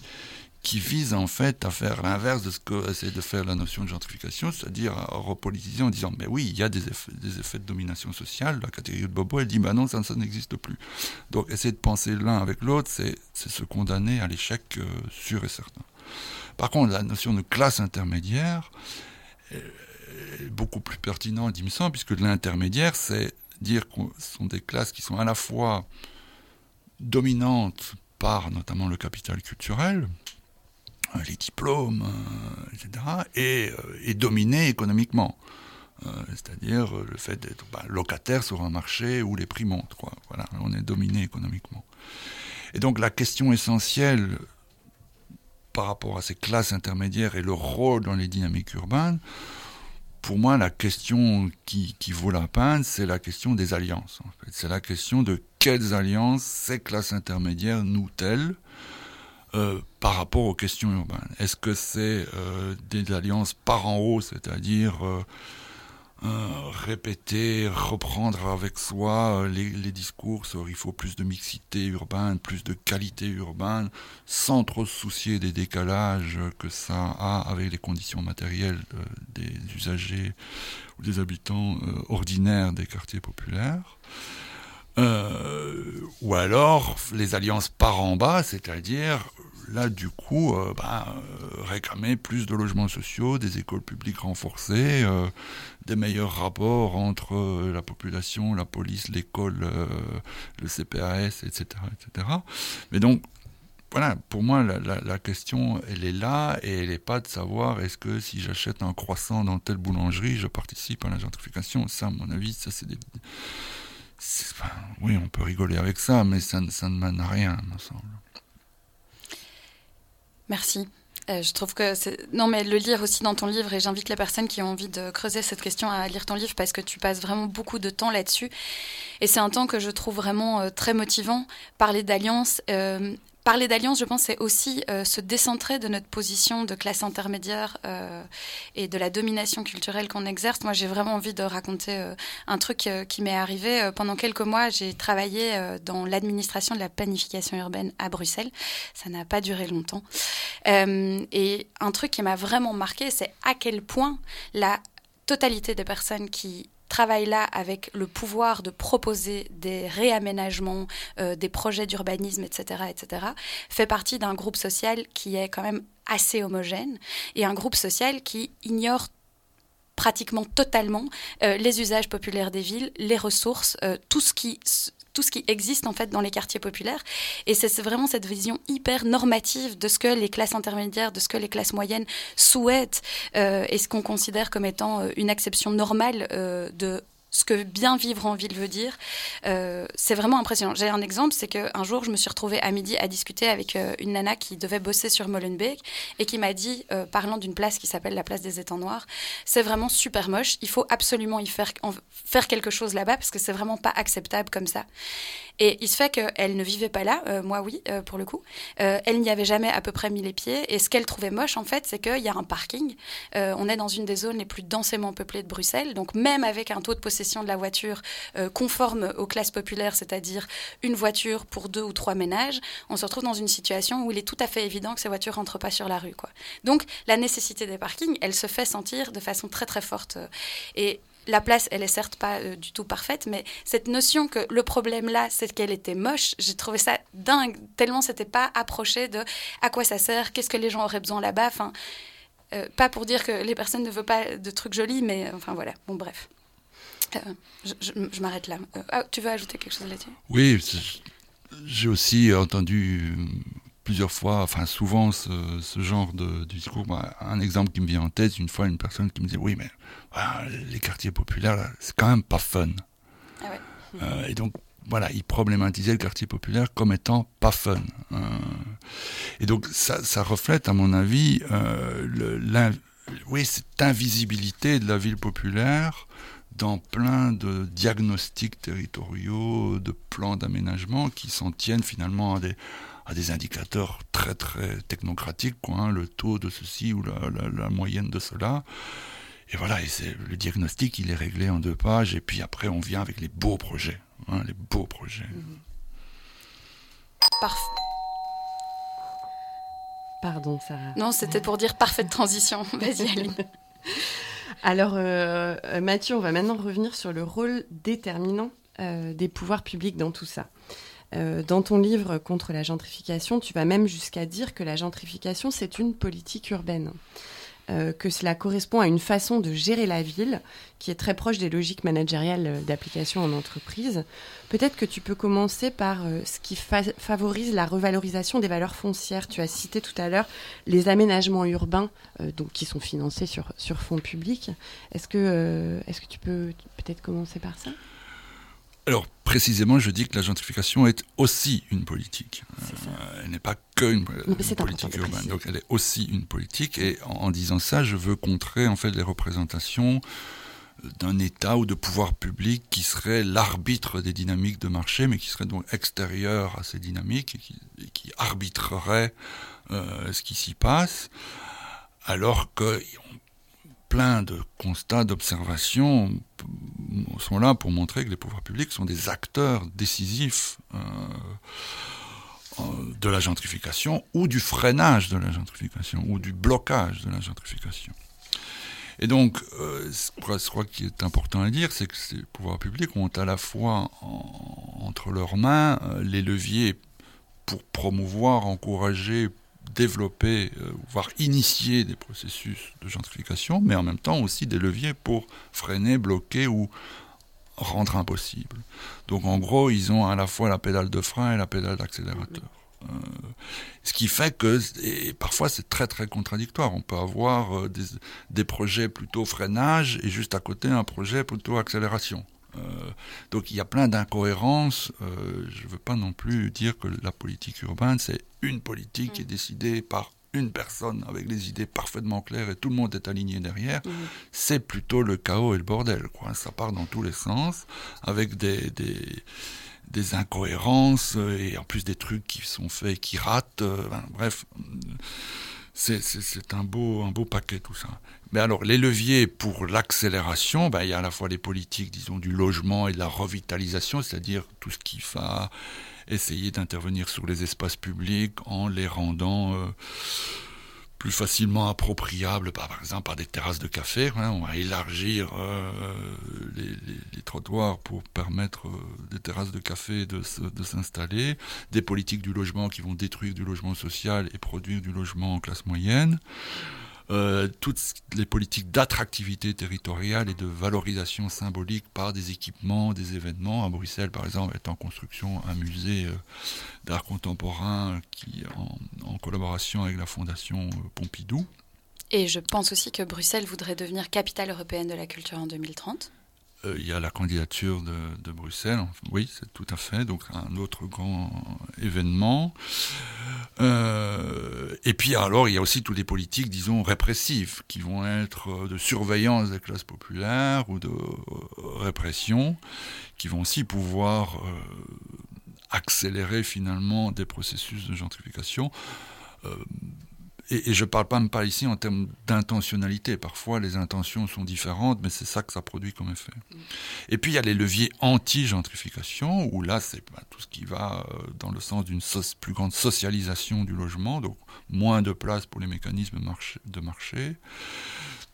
qui vise en fait à faire l'inverse de ce que essaie de faire la notion de gentrification, c'est-à-dire à repolitiser en disant mais oui, il y a des effets, des effets de domination sociale. La catégorie de Bobo, elle dit bah non, ça, ça n'existe plus. Donc essayer de penser l'un avec l'autre, c'est se condamner à l'échec euh, sûr et certain. Par contre, la notion de classe intermédiaire beaucoup plus pertinente, il me semble, puisque l'intermédiaire, c'est dire que ce sont des classes qui sont à la fois dominantes par notamment le capital culturel, euh, les diplômes, euh, etc., et, euh, et dominées économiquement. C'est-à-dire le fait d'être bah, locataire sur un marché où les prix montent. Voilà, on est dominé économiquement. Et donc la question essentielle par rapport à ces classes intermédiaires et leur rôle dans les dynamiques urbaines, pour moi, la question qui, vaut la peine, c'est la question des alliances. C'est la question de quelles alliances ces classes intermédiaires nouent-elles euh, par rapport aux questions urbaines. Est-ce que c'est euh, des alliances par en haut, c'est-à-dire euh, euh, répéter, reprendre avec soi euh, les, discours sur il faut plus de mixité urbaine, plus de qualité urbaine, sans trop soucier des décalages que ça a avec les conditions matérielles euh, des usagers ou des habitants ordinaires des quartiers populaires. ou alors les alliances par en bas, c'est-à-dire là, du coup, euh, bah, euh, réclamer plus de logements sociaux, des écoles publiques renforcées, euh, des meilleurs rapports entre la population, la police, l'école, le CPAS, etc., etc. Mais donc, voilà, pour moi, la, question, elle est là, et elle n'est pas de savoir est-ce que si j'achète un croissant dans telle boulangerie, je participe à la gentrification? Ça, à mon avis, ça, c'est des... oui, on peut rigoler avec ça, mais ça, ça ne mène à rien, me semble. Merci. Euh, je trouve que c'est... Non, mais le lire aussi dans ton livre, et j'invite les personnes qui ont envie de creuser cette question à lire ton livre parce que tu passes vraiment beaucoup de temps là-dessus. Et c'est un temps que je trouve vraiment euh, très motivant. Parler d'alliance, euh, parler d'alliance, je pense, c'est aussi euh, se décentrer de notre position de classe intermédiaire euh, et de la domination culturelle qu'on exerce. Moi, j'ai vraiment envie de raconter euh, un truc qui m'est arrivé. pendant quelques mois, j'ai travaillé dans l'administration de la planification urbaine à Bruxelles. Ça n'a pas duré longtemps. et un truc qui m'a vraiment marqué, c'est à quel point la totalité des personnes qui travaille là avec le pouvoir de proposer des réaménagements, euh, des projets d'urbanisme, etc., etc., fait partie d'un groupe social qui est quand même assez homogène et un groupe social qui ignore pratiquement totalement euh, les usages populaires des villes, les ressources, euh, tout ce qui tout ce qui existe en fait dans les quartiers populaires. Et c'est vraiment cette vision hyper normative de ce que les classes intermédiaires, de ce que les classes moyennes souhaitent euh, et ce qu'on considère comme étant euh, une acception normale euh, de ce que bien vivre en ville veut dire, euh, c'est vraiment impressionnant. J'ai un exemple, c'est qu'un jour, je me suis retrouvée à midi à discuter avec euh, une nana qui devait bosser sur Molenbeek et qui m'a dit, euh, parlant d'une place qui s'appelle la place des étangs noirs, c'est vraiment super moche, il faut absolument y faire, faire quelque chose là-bas parce que c'est vraiment pas acceptable comme ça. Et il se fait qu'elle ne vivait pas là, moi oui, pour le coup. elle n'y avait jamais à peu près mis les pieds. Et ce qu'elle trouvait moche, en fait, c'est qu'il y a un parking. on est dans une des zones les plus densément peuplées de Bruxelles. Donc même avec un taux de de la voiture euh, conforme aux classes populaires, c'est-à-dire une voiture pour deux ou trois ménages, on se retrouve dans une situation où il est tout à fait évident que ces voitures rentrent pas sur la rue. Quoi. Donc la nécessité des parkings, elle se fait sentir de façon très très forte. Et la place, elle est certes pas euh, du tout parfaite, mais cette notion que le problème là, c'est qu'elle était moche, j'ai trouvé ça dingue, tellement c'était pas approché de à quoi ça sert, qu'est-ce que les gens auraient besoin là-bas? Enfin, euh, pas pour dire que les personnes ne veulent pas de trucs jolis, mais enfin voilà. Bon, bref. Euh, je, m'arrête là. Euh, ah, tu veux ajouter quelque chose là-dessus Oui, j'ai aussi entendu plusieurs fois, enfin souvent, ce, genre de, discours. un exemple qui me vient en tête, une fois, une personne qui me dit Oui, mais les quartiers populaires, c'est quand même pas fun. Ah euh, et donc, voilà, il problématisait le quartier populaire comme étant pas fun. et donc, ça, reflète, à mon avis, oui, cette invisibilité de la ville populaire dans plein de diagnostics territoriaux, de plans d'aménagement qui s'en tiennent finalement à des, à des indicateurs très très technocratiques, quoi, hein, le taux de ceci ou la, moyenne de cela. Et voilà, et c'est, le diagnostic, il est réglé en deux pages, et puis après, on vient avec les beaux projets. Hein, les beaux projets. Parfait. Pardon, Sarah. Non, c'était pour dire parfaite transition. Vas-y, Aline. Alors, euh, Mathieu, on va maintenant revenir sur le rôle déterminant euh, des pouvoirs publics dans tout ça. Euh, dans ton livre contre la gentrification, tu vas même jusqu'à dire que la gentrification, c'est une politique urbaine. Euh, que cela correspond à une façon de gérer la ville qui est très proche des logiques managériales euh, d'application en entreprise. Peut-être que tu peux commencer par euh, ce qui favorise la revalorisation des valeurs foncières. Tu as cité tout à l'heure les aménagements urbains donc, qui sont financés sur, sur fonds publics. Est-ce que, est-ce que tu peux peut-être commencer par ça? Alors précisément, je dis que la gentrification est aussi une politique. Euh, elle n'est pas que une, politique urbaine. Donc elle est aussi une politique. Et en, disant ça, je veux contrer en fait les représentations d'un État ou de pouvoir public qui serait l'arbitre des dynamiques de marché, mais qui serait donc extérieur à ces dynamiques et qui, arbitrerait euh, ce qui s'y passe, alors que plein de constats, d'observations sont là pour montrer que les pouvoirs publics sont des acteurs décisifs euh, euh, de la gentrification ou du freinage de la gentrification ou du blocage de la gentrification. Et donc, euh, je crois qu'il est important à dire, c'est que ces pouvoirs publics ont à la fois entre leurs mains les leviers pour promouvoir, encourager, développer, euh, voire initier des processus de gentrification, mais en même temps aussi des leviers pour freiner, bloquer ou rendre impossible. Donc en gros, ils ont à la fois la pédale de frein et la pédale d'accélérateur. Euh, ce qui fait que, et parfois c'est très très contradictoire, on peut avoir euh, des, projets plutôt freinage et juste à côté un projet plutôt accélération. Donc il y a plein d'incohérences. Je ne veux pas non plus dire que la politique urbaine, c'est une politique qui est mm. décidée par une personne avec des idées parfaitement claires et tout le monde est aligné derrière, mm. c'est plutôt le chaos et le bordel. Quoi. Ça part dans tous les sens, avec des, des, des incohérences et en plus des trucs qui sont faits qui ratent. Euh, bref, c'est un beau, un beau paquet tout ça. Mais alors, les leviers pour l'accélération, ben, il y a à la fois les politiques, disons, du logement et de la revitalisation, c'est-à-dire tout ce qui va essayer d'intervenir sur les espaces publics en les rendant euh, plus facilement appropriables, par exemple par des terrasses de café. Hein. on va élargir euh, les, trottoirs pour permettre euh, des terrasses de café de, de s'installer, des politiques du logement qui vont détruire du logement social et produire du logement en classe moyenne. Euh, toutes les politiques d'attractivité territoriale et de valorisation symbolique par des équipements, des événements. À Bruxelles, par exemple, est en construction un musée euh, d'art contemporain qui, en, collaboration avec la Fondation euh, Pompidou. Et je pense aussi que Bruxelles voudrait devenir capitale européenne de la culture en 2030. Euh, il y a la candidature de, Bruxelles, oui, c'est tout à fait, donc un autre grand événement. Euh, et puis alors, il y a aussi toutes les politiques, disons, répressives, qui vont être de surveillance des classes populaires ou de répression, qui vont aussi pouvoir euh, accélérer finalement des processus de gentrification et, je ne parle pas même pas ici en termes d'intentionnalité. Parfois, les intentions sont différentes, mais c'est ça que ça produit comme effet. Et puis, il y a les leviers anti-gentrification, où là, c'est bah, tout ce qui va euh, dans le sens d'une plus grande socialisation du logement, donc moins de place pour les mécanismes de marché.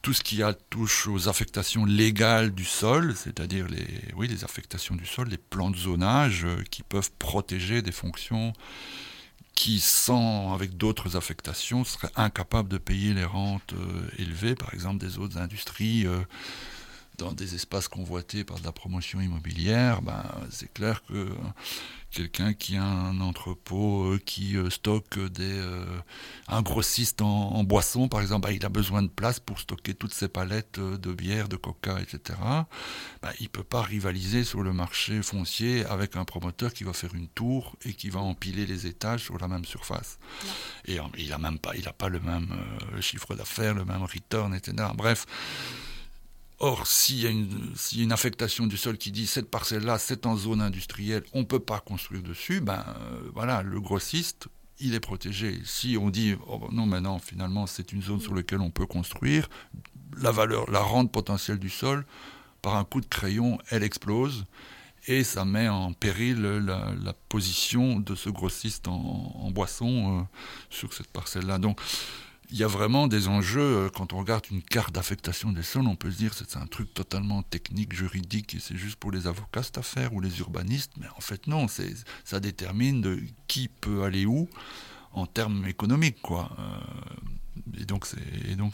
Tout ce qui touche aux affectations légales du sol, c'est-à-dire les, oui, les affectations du sol, les plans de zonage euh, qui peuvent protéger des fonctions qui, sans, avec d'autres affectations, serait incapable de payer les rentes euh, élevées, par exemple des autres industries euh, dans des espaces convoités par de la promotion immobilière, ben, c'est clair que quelqu'un qui a un entrepôt euh, qui euh, stocke des, euh, un grossiste en, en boisson, par exemple, bah, il a besoin de place pour stocker toutes ses palettes de bière, de coca, etc. Bah, il ne peut pas rivaliser sur le marché foncier avec un promoteur qui va faire une tour et qui va empiler les étages sur la même surface. Et il n'a même pas, il a pas le même chiffre d'affaires, le même return, etc. Bref. Or, s'il y, a une, affectation du sol qui dit cette parcelle-là, c'est en zone industrielle, on ne peut pas construire dessus, ben euh, voilà, le grossiste, il est protégé. Si on dit oh, non, mais non, finalement, c'est une zone sur laquelle on peut construire, la valeur, la rente potentielle du sol, par un coup de crayon, elle explose. et ça met en péril la, position de ce grossiste en, boisson euh, sur cette parcelle-là. Donc il y a vraiment des enjeux. Euh, quand on regarde une carte d'affectation des sols, on peut se dire que c'est un truc totalement technique, juridique, et c'est juste pour les avocats cette affaire ou les urbanistes. Mais en fait, non, ça détermine qui peut aller où en termes économiques. Quoi. Euh, et donc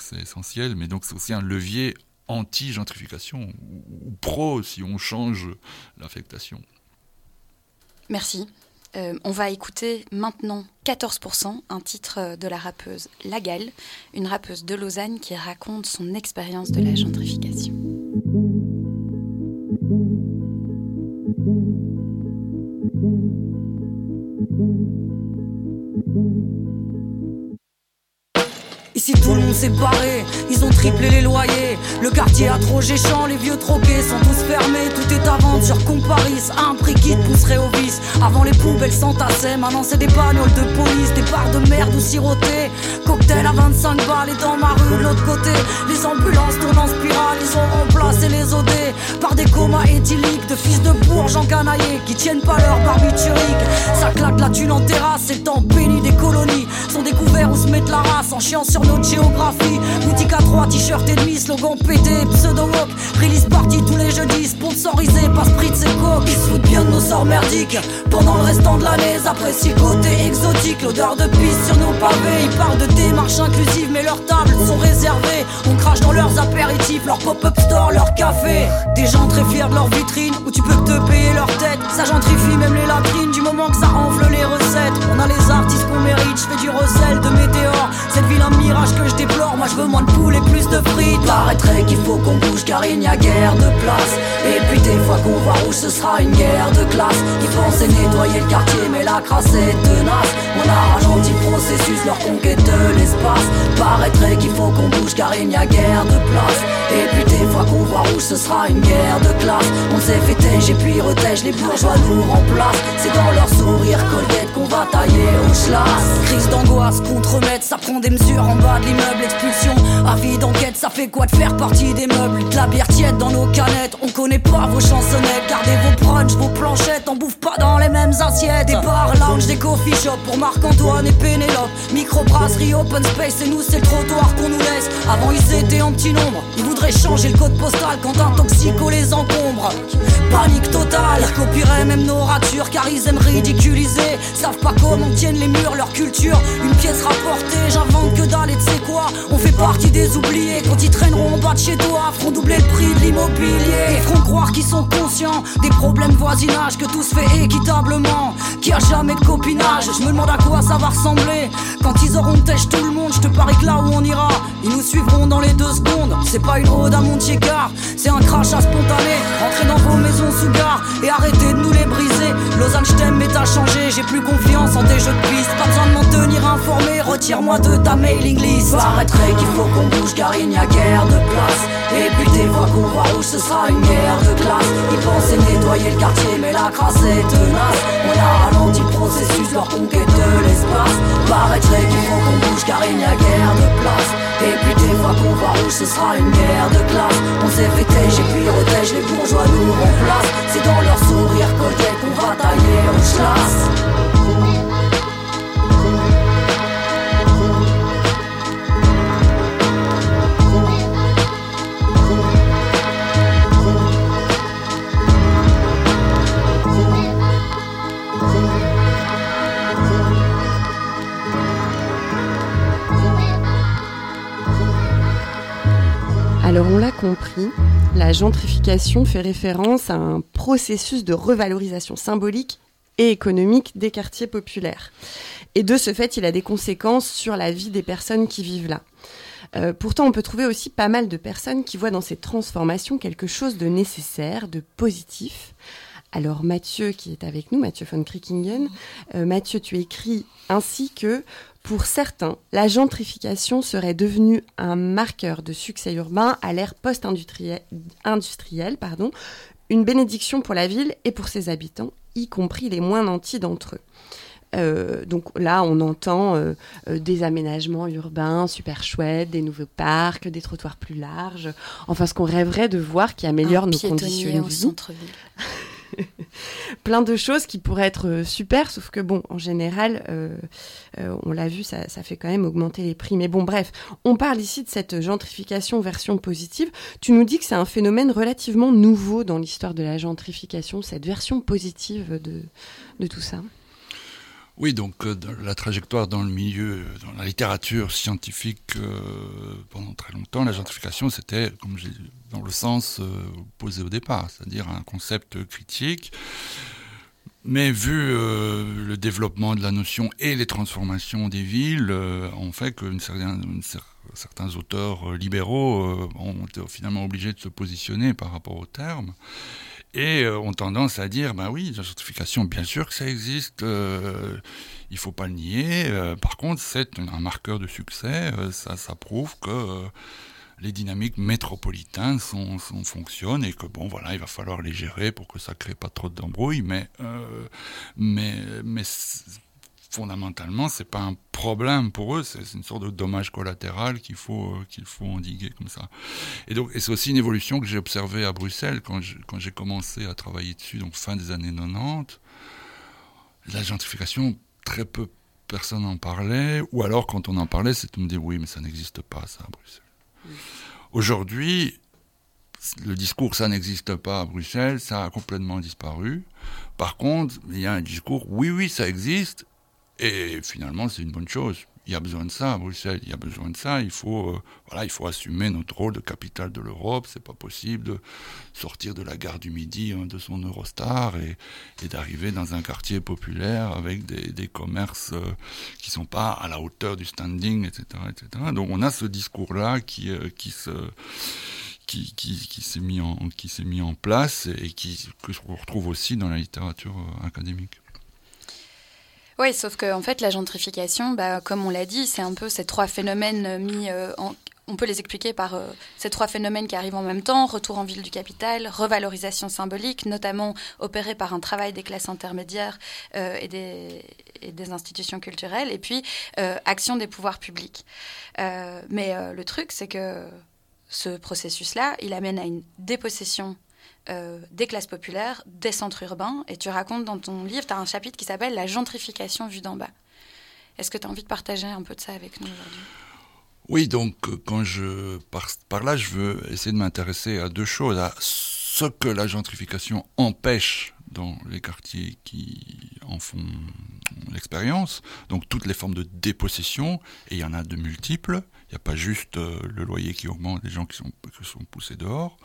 c'est essentiel, mais donc c'est aussi un levier anti-gentrification ou, pro si on change l'affectation. Merci. Euh, on va écouter maintenant 14%, un titre de la rappeuse Lagal, une rappeuse de Lausanne qui raconte son expérience de la gentrification. Ils ont triplé les loyers. Le quartier a trop géchant, les vieux troquets sont tous fermés. Tout est à vendre sur Comparis, un prix qui te pousserait au vice. Avant les poubelles s'entassaient, maintenant c'est des panneaux de police, des barres de merde ou sirotées. Cocktail à 25 balles et dans ma rue de l'autre côté. Les ambulances tournent en spirale, ils ont remplacé les OD par des comas éthyliques de fils de bourges encanaillés qui tiennent pas leur barbiturique. Ça claque la thune en terrasse, c'est le temps béni des colonies. Sont découverts où se mettre la race en chiant sur notre géographie. Boutique à 3, t-shirt et demi, slogan pété, pseudo-walk. Release party tous les jeudis, sponsorisé par Spritz et Coke. Ils se foutent bien de nos sorts merdiques. Pendant le restant de l'année, apprécient le côté exotique. L'odeur de piste sur nos pavés. Ils parlent de démarches inclusives, mais leurs tables sont réservées. On crache dans leurs apéritifs, leur pop-up store, leur café. Des gens très fiers de leur vitrine, où tu peux te payer leur tête. Ça gentrifie même les latrines, du moment que ça enfle les recettes. On a les artistes qu'on mérite, je fais du recel de météore. Cette ville un mirage que je déplore, moi je veux moins de poules et plus de frites. Paraîtrait qu'il faut qu'on bouge car il n'y a guère de place. Et puis des fois qu'on voit rouge, ce sera une guerre de classe. Ils pensaient nettoyer le quartier, mais la crasse est tenace. On a ralenti le processus, leur conquête de l'espace. Paraîtrait qu'il faut qu'on bouge car il n'y a guère de place. Ce sera une guerre de classe. On s'est fait tège et puis retège, les bourgeois nous remplacent. C'est dans leur sourire colliette qu'on va tailler au schlass. Crise d'angoisse, contre-mètre, ça prend des mesures en bas de l'immeuble, expulsion. Avis d'enquête, ça fait quoi de faire partie des meubles? De la bière tiède dans nos canettes, on connaît pas vos chansonnettes. Gardez vos brunchs, vos planchettes, on bouffe pas dans les mêmes assiettes. Des bars, lounge, des coffee shops pour Marc-Antoine et Pénélope. Micro-brasserie, open space, et nous c'est le trottoir qu'on nous laisse. Avant ils étaient en petit nombre, ils voudraient changer le code postal un toxico les encombre. Panique totale, ils copieraient même nos ratures car ils aiment ridiculiser. Savent pas comment tiennent les murs, leur culture. Une pièce rapportée, j'invente que dalle et tu sais quoi On fait partie des oubliés quand ils traîneront en bas de chez toi. Feront doubler le prix de l'immobilier. Et feront croire qu'ils sont conscients des problèmes voisinage, que tout se fait équitablement. Qu'il a jamais de copinage? Je me demande à quoi ça va ressembler. Quand ils auront têche tout le monde, je te parie que là où on ira, ils nous suivront dans les deux secondes. C'est pas une ode à Montier-Car, c'est un crachat spontané. Entrez dans vos maisons sous gare et arrêtez de nous les briser. Lausanne, je t'aime, mais t'as changé. J'ai plus confiance en tes jeux de piste. Pas besoin de m'en tenir informé. Retire-moi de ta mailing list. Paraîtrait qu'il faut qu'on bouge car il n'y a guère de place. Et puis des fois qu'on voit rouge, ce sera une guerre de classe. Ils pensaient nettoyer le quartier, mais la crasse est tenace. On a ralenti le processus, leur conquête de l'espace. Paraîtrait qu'il faut qu'on bouge car il n'y a guère de place. Et puis des fois qu'on voit rouge, ce sera une guerre de classe. On s'est fait tèche et puis retèche, les bourgeois nous remplacent. C'est dans leur sourire collier qu'on va tailler au schlass. Alors on l'a compris, la gentrification fait référence à un processus de revalorisation symbolique et économique des quartiers populaires. Et de ce fait, il a des conséquences sur la vie des personnes qui vivent là. Euh, pourtant, on peut trouver aussi pas mal de personnes qui voient dans ces transformations quelque chose de nécessaire, de positif. Alors Mathieu, qui est avec nous, Mathieu von Krickingen, euh, Mathieu, tu écris ainsi que pour certains, la gentrification serait devenue un marqueur de succès urbain à l'ère post-industrielle, pardon, une bénédiction pour la ville et pour ses habitants, y compris les moins nantis d'entre eux. Euh, donc là, on entend euh, euh, des aménagements urbains super chouettes, des nouveaux parcs, des trottoirs plus larges. Enfin, ce qu'on rêverait de voir qui améliore nos conditions de vie. plein de choses qui pourraient être euh, super, sauf que bon, en général, euh, euh, on l'a vu, ça, fait quand même augmenter les prix. Mais bon, bref, on parle ici de cette gentrification version positive. Tu nous dis que c'est un phénomène relativement nouveau dans l'histoire de la gentrification, cette version positive de, tout ça. Oui, donc la trajectoire dans le milieu, dans la littérature scientifique pendant très longtemps, la gentrification, c'était, comme j'ai dans le sens euh, posé au départ, c'est-à-dire un concept critique. Mais vu euh, le développement de la notion et les transformations des villes, euh, on fait que certains auteurs libéraux ont été finalement obligés de se positionner par rapport au terme et ont tendance à dire ben oui, la gentrification, bien sûr que ça existe, il faut pas le nier. par contre, c'est un marqueur de succès. ça prouve que les dynamiques métropolitaines sont, fonctionnent et que bon voilà il va falloir les gérer pour que ça crée pas trop d'embrouilles mais euh, mais mais fondamentalement c'est pas un problème pour eux c'est une sorte de dommage collatéral qu'il faut euh, qu'il faut endiguer comme ça. Et donc et c'est aussi une évolution que j'ai observée à Bruxelles quand quand j'ai commencé à travailler dessus donc fin des années 90 la gentrification très peu personne en parlait ou alors quand on en parlait c'était me dire oui mais ça n'existe pas ça à Bruxelles Aujourd'hui, le discours ça n'existe pas à Bruxelles, ça a complètement disparu. Par contre, il y a un discours oui, oui, ça existe, et finalement, c'est une bonne chose. Il y a besoin de ça à Bruxelles, il y a besoin de ça. Il faut, euh, voilà, il faut assumer notre rôle de capitale de l'Europe. C'est pas possible de sortir de la gare du Midi hein, de son Eurostar et, d'arriver dans un quartier populaire avec des, commerces euh, qui sont pas à la hauteur du standing, etc., etc. Donc on a ce discours-là qui, euh, qui se qui, qui, qui s'est mis en qui mis en place et qui que je retrouve aussi dans la littérature académique. Oui, sauf qu'en en fait, la gentrification, bah, comme on l'a dit, c'est un peu ces trois phénomènes mis euh, en, on peut les expliquer par euh, ces trois phénomènes qui arrivent en même temps, retour en ville du capital, revalorisation symbolique, notamment opérée par un travail des classes intermédiaires euh, et, des, et, des, institutions culturelles, et puis action des pouvoirs publics. mais le truc, c'est que ce processus-là, il amène à une dépossession euh, des classes populaires, des centres urbains, et tu racontes dans ton livre, tu as un chapitre qui s'appelle La gentrification vue d'en bas. Est-ce que tu as envie de partager un peu de ça avec nous aujourd'hui? Oui, donc euh, quand je par, par, là, je veux essayer de m'intéresser à deux choses, à ce que la gentrification empêche dans les quartiers qui en font l'expérience, donc toutes les formes de dépossession, et il y en a de multiples, il n'y a pas juste euh, le loyer qui augmente, les gens qui sont, qui sont poussés dehors.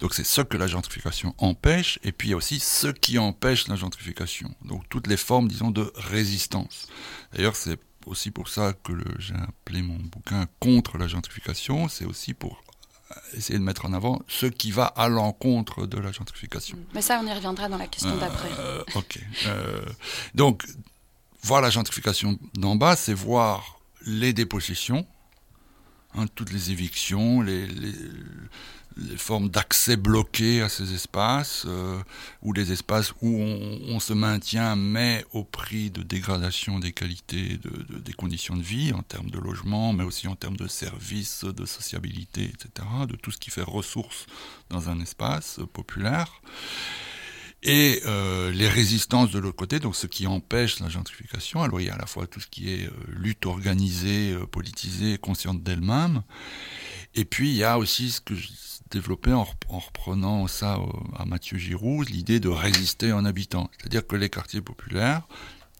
Donc c'est ce que la gentrification empêche, et puis il y a aussi ce qui empêche la gentrification. Donc toutes les formes, disons, de résistance. D'ailleurs, c'est aussi pour ça que j'ai appelé mon bouquin Contre la gentrification, c'est aussi pour essayer de mettre en avant ce qui va à l'encontre de la gentrification. Mais ça, on y reviendra dans la question euh, d'après. ok. Euh, donc, voir la gentrification d'en bas, c'est voir les dépossessions, hein, toutes les évictions, les, formes d'accès bloqués à ces espaces, euh, ou des espaces où on, se maintient, mais au prix de dégradation des qualités, de, des conditions de vie, en termes de logement, mais aussi en termes de services, de sociabilité, etc., de tout ce qui fait ressource dans un espace populaire. Et euh, les résistances de l'autre côté, donc ce qui empêche la gentrification. Alors il y a à la fois tout ce qui est euh, lutte organisée, politisée, consciente d'elle-même. Et puis il y a aussi ce que je développé en, reprenant ça à Mathieu Giroud, l'idée de résister en habitant. C'est-à-dire que les quartiers populaires,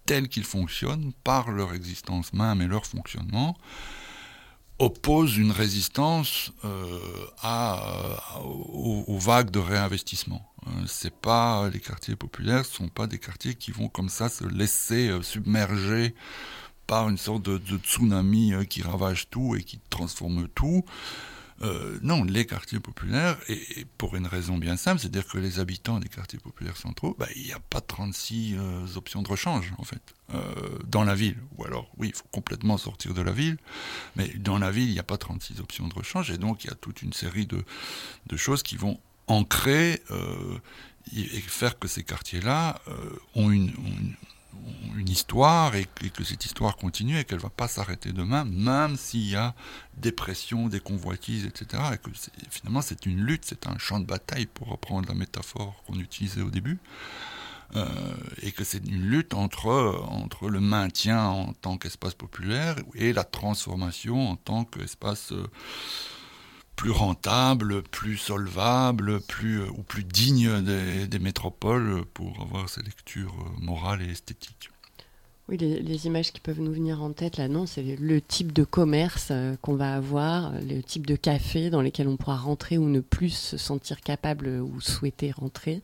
tels qu'ils fonctionnent, par leur existence même et leur fonctionnement, opposent une résistance euh, à, aux, vagues de réinvestissement. Euh, c'est pas les quartiers populaires, ce sont pas des quartiers qui vont comme ça se laisser euh, submerger par une sorte de tsunami qui ravage tout et qui transforme tout. Euh, non, les quartiers populaires, et, pour une raison bien simple, c'est-à-dire que les habitants des quartiers populaires centraux, bah, il n'y a pas 36 euh, options de rechange, en fait, euh, dans la ville. Ou alors, oui, il faut complètement sortir de la ville, mais dans la ville, il n'y a pas 36 options de rechange, et donc il y a toute une série de, choses qui vont ancrer et faire que ces quartiers-là ont une une histoire et, que cette histoire continue et qu'elle va pas s'arrêter demain, même s'il y a des pressions, des convoitises, etc. Et que finalement c'est une lutte, c'est un champ de bataille pour reprendre la métaphore qu'on utilisait au début. Euh, et que c'est une lutte entre, entre le maintien en tant qu'espace populaire et la transformation en tant qu'espace euh, plus rentable, plus solvable, plus, euh, ou plus digne des, des, métropoles pour avoir ces lectures morales et esthétiques. Oui, les, images qui peuvent nous venir en tête là, non, c'est le type de commerce euh, qu'on va avoir, le type de café dans lesquels on pourra rentrer ou ne plus se sentir capable ou souhaiter rentrer,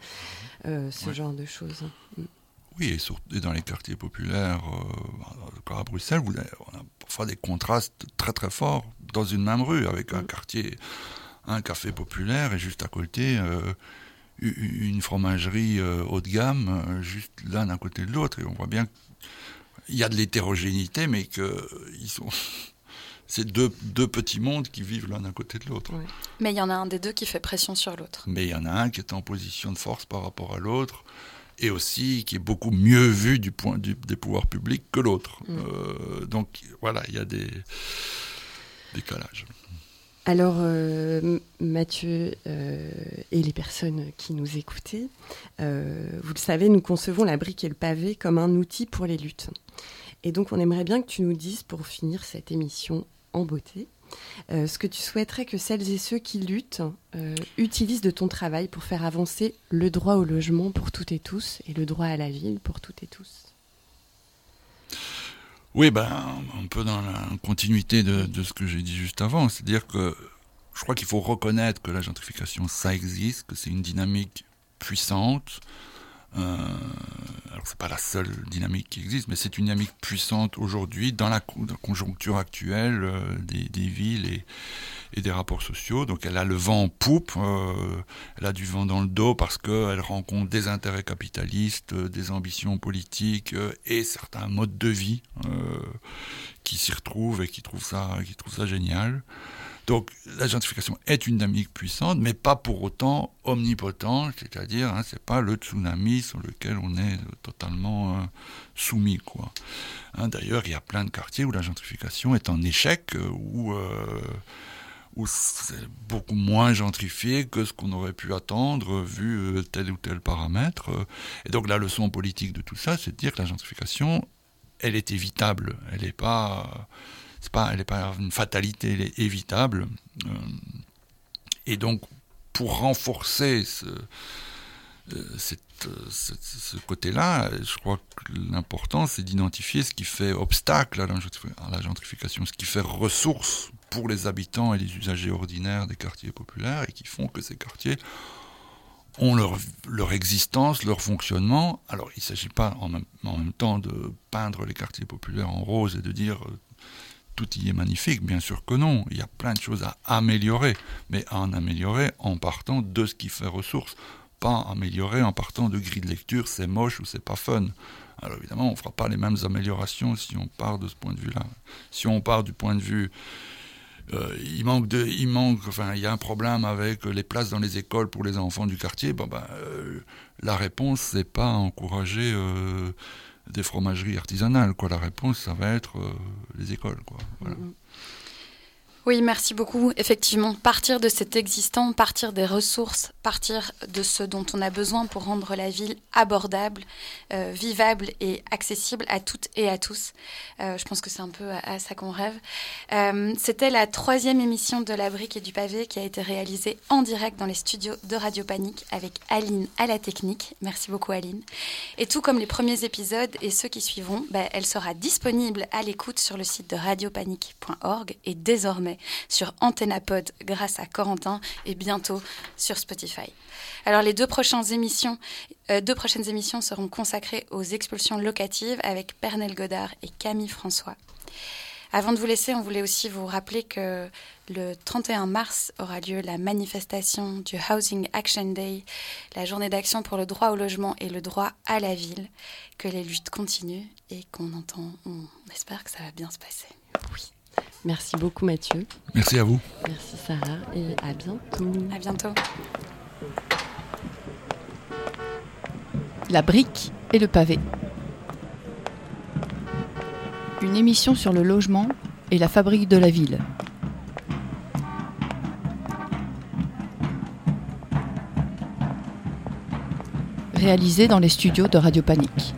euh, ce genre de choses. Oui, et, surtout dans les quartiers populaires, euh, à Bruxelles, vous on a parfois des contrastes très très forts dans une même rue, avec un mm. quartier, un café populaire et juste à côté. une fromagerie haut de gamme, juste l'un à côté de l'autre. Et on voit bien il y a de l'hétérogénéité, mais que ils sont. C'est deux, deux, petits mondes qui vivent l'un à côté de l'autre. Mais il y en a un des deux qui fait pression sur l'autre. Mais il y en a un qui est en position de force par rapport à l'autre, et aussi qui est beaucoup mieux vu du point du, des pouvoirs publics que l'autre. Mm. Euh, donc voilà, il y a des décalages. Alors, euh, Mathieu euh, et les personnes qui nous écoutaient, vous le savez, nous concevons la brique et le pavé comme un outil pour les luttes. Et donc, on aimerait bien que tu nous dises, pour finir cette émission en beauté, ce que tu souhaiterais que celles et ceux qui luttent utilisent de ton travail pour faire avancer le droit au logement pour toutes et tous et le droit à la ville pour toutes et tous? Oui, ben, un peu dans la continuité de, de ce que j'ai dit juste avant, c'est-à-dire que je crois qu'il faut reconnaître que la gentrification, ça existe, que c'est une dynamique puissante. Euh, alors c'est pas la seule dynamique qui existe, mais c'est une dynamique puissante aujourd'hui dans la conjoncture actuelle euh, des, villes et, des rapports sociaux. Donc elle a le vent en poupe, euh, elle a du vent dans le dos parce qu'elle rencontre des intérêts capitalistes, des ambitions politiques et certains modes de vie qui s'y retrouvent et qui trouvent ça génial. Donc la gentrification est une dynamique puissante, mais pas pour autant omnipotente, c'est-à-dire hein, c'est pas le tsunami sur lequel on est totalement soumis. Quoi. Hein, D'ailleurs, il y a plein de quartiers où la gentrification est en échec, où où c'est beaucoup moins gentrifié que ce qu'on aurait pu attendre vu euh, tel ou tel paramètre. Et donc la leçon politique de tout ça, c'est de dire que la gentrification, elle est évitable. Elle n'est pas, c'est pas, elle n'est pas une fatalité, elle est évitable. Euh, et donc pour renforcer ce, euh, ce côté-là, je crois que l'important, c'est d'identifier ce qui fait obstacle à la gentrification, ce qui fait ressource pour les habitants et les usagers ordinaires des quartiers populaires et qui font que ces quartiers ont leur, existence, leur fonctionnement. Alors il ne s'agit pas en même, temps de peindre les quartiers populaires en rose et de dire euh, tout y est magnifique, bien sûr que non. Il y a plein de choses à améliorer, mais à en améliorer en partant de ce qui fait ressource, pas améliorer en partant de grilles de lecture, c'est moche ou c'est pas fun. Alors évidemment, on ne fera pas les mêmes améliorations si on part de ce point de vue-là. Si on part du point de vue euh, il manque de, il manque, enfin, il y a un problème avec les places dans les écoles pour les enfants du quartier. Bon, ben, euh, la réponse, c'est pas encourager euh, des fromageries artisanales, quoi. La réponse, ça va être les écoles, quoi. Voilà. Mm-hmm. Oui, merci beaucoup. Effectivement, partir de cet existant, partir des ressources, partir de ce dont on a besoin pour rendre la ville abordable, euh, vivable et accessible à toutes et à tous. Euh, je pense que c'est un peu à, ça qu'on rêve. Euh, C'était la troisième émission de La Brique et du Pavé qui a été réalisée en direct dans les studios de Radio Panique avec Aline à la technique. Merci beaucoup Aline. Et tout comme les premiers épisodes et ceux qui suivront, bah, elle sera disponible à l'écoute sur le site de radiopanique.org et désormais sur Antennapod grâce à Corentin et bientôt sur Spotify. Alors les deux prochaines émissions, euh, deux prochaines émissions seront consacrées aux expulsions locatives avec Pernel Godard et Camille François. Avant de vous laisser, on voulait aussi vous rappeler que le 31 mars aura lieu la manifestation du Housing Action Day, la journée d'action pour le droit au logement et le droit à la ville, que les luttes continuent et qu'on entend, on espère que ça va bien se passer. Oui. Merci beaucoup Mathieu. Merci à vous. Merci Sarah et à bientôt. À bientôt. La brique et le pavé. Une émission sur le logement et la fabrique de la ville. Réalisée dans les studios de Radio Panique.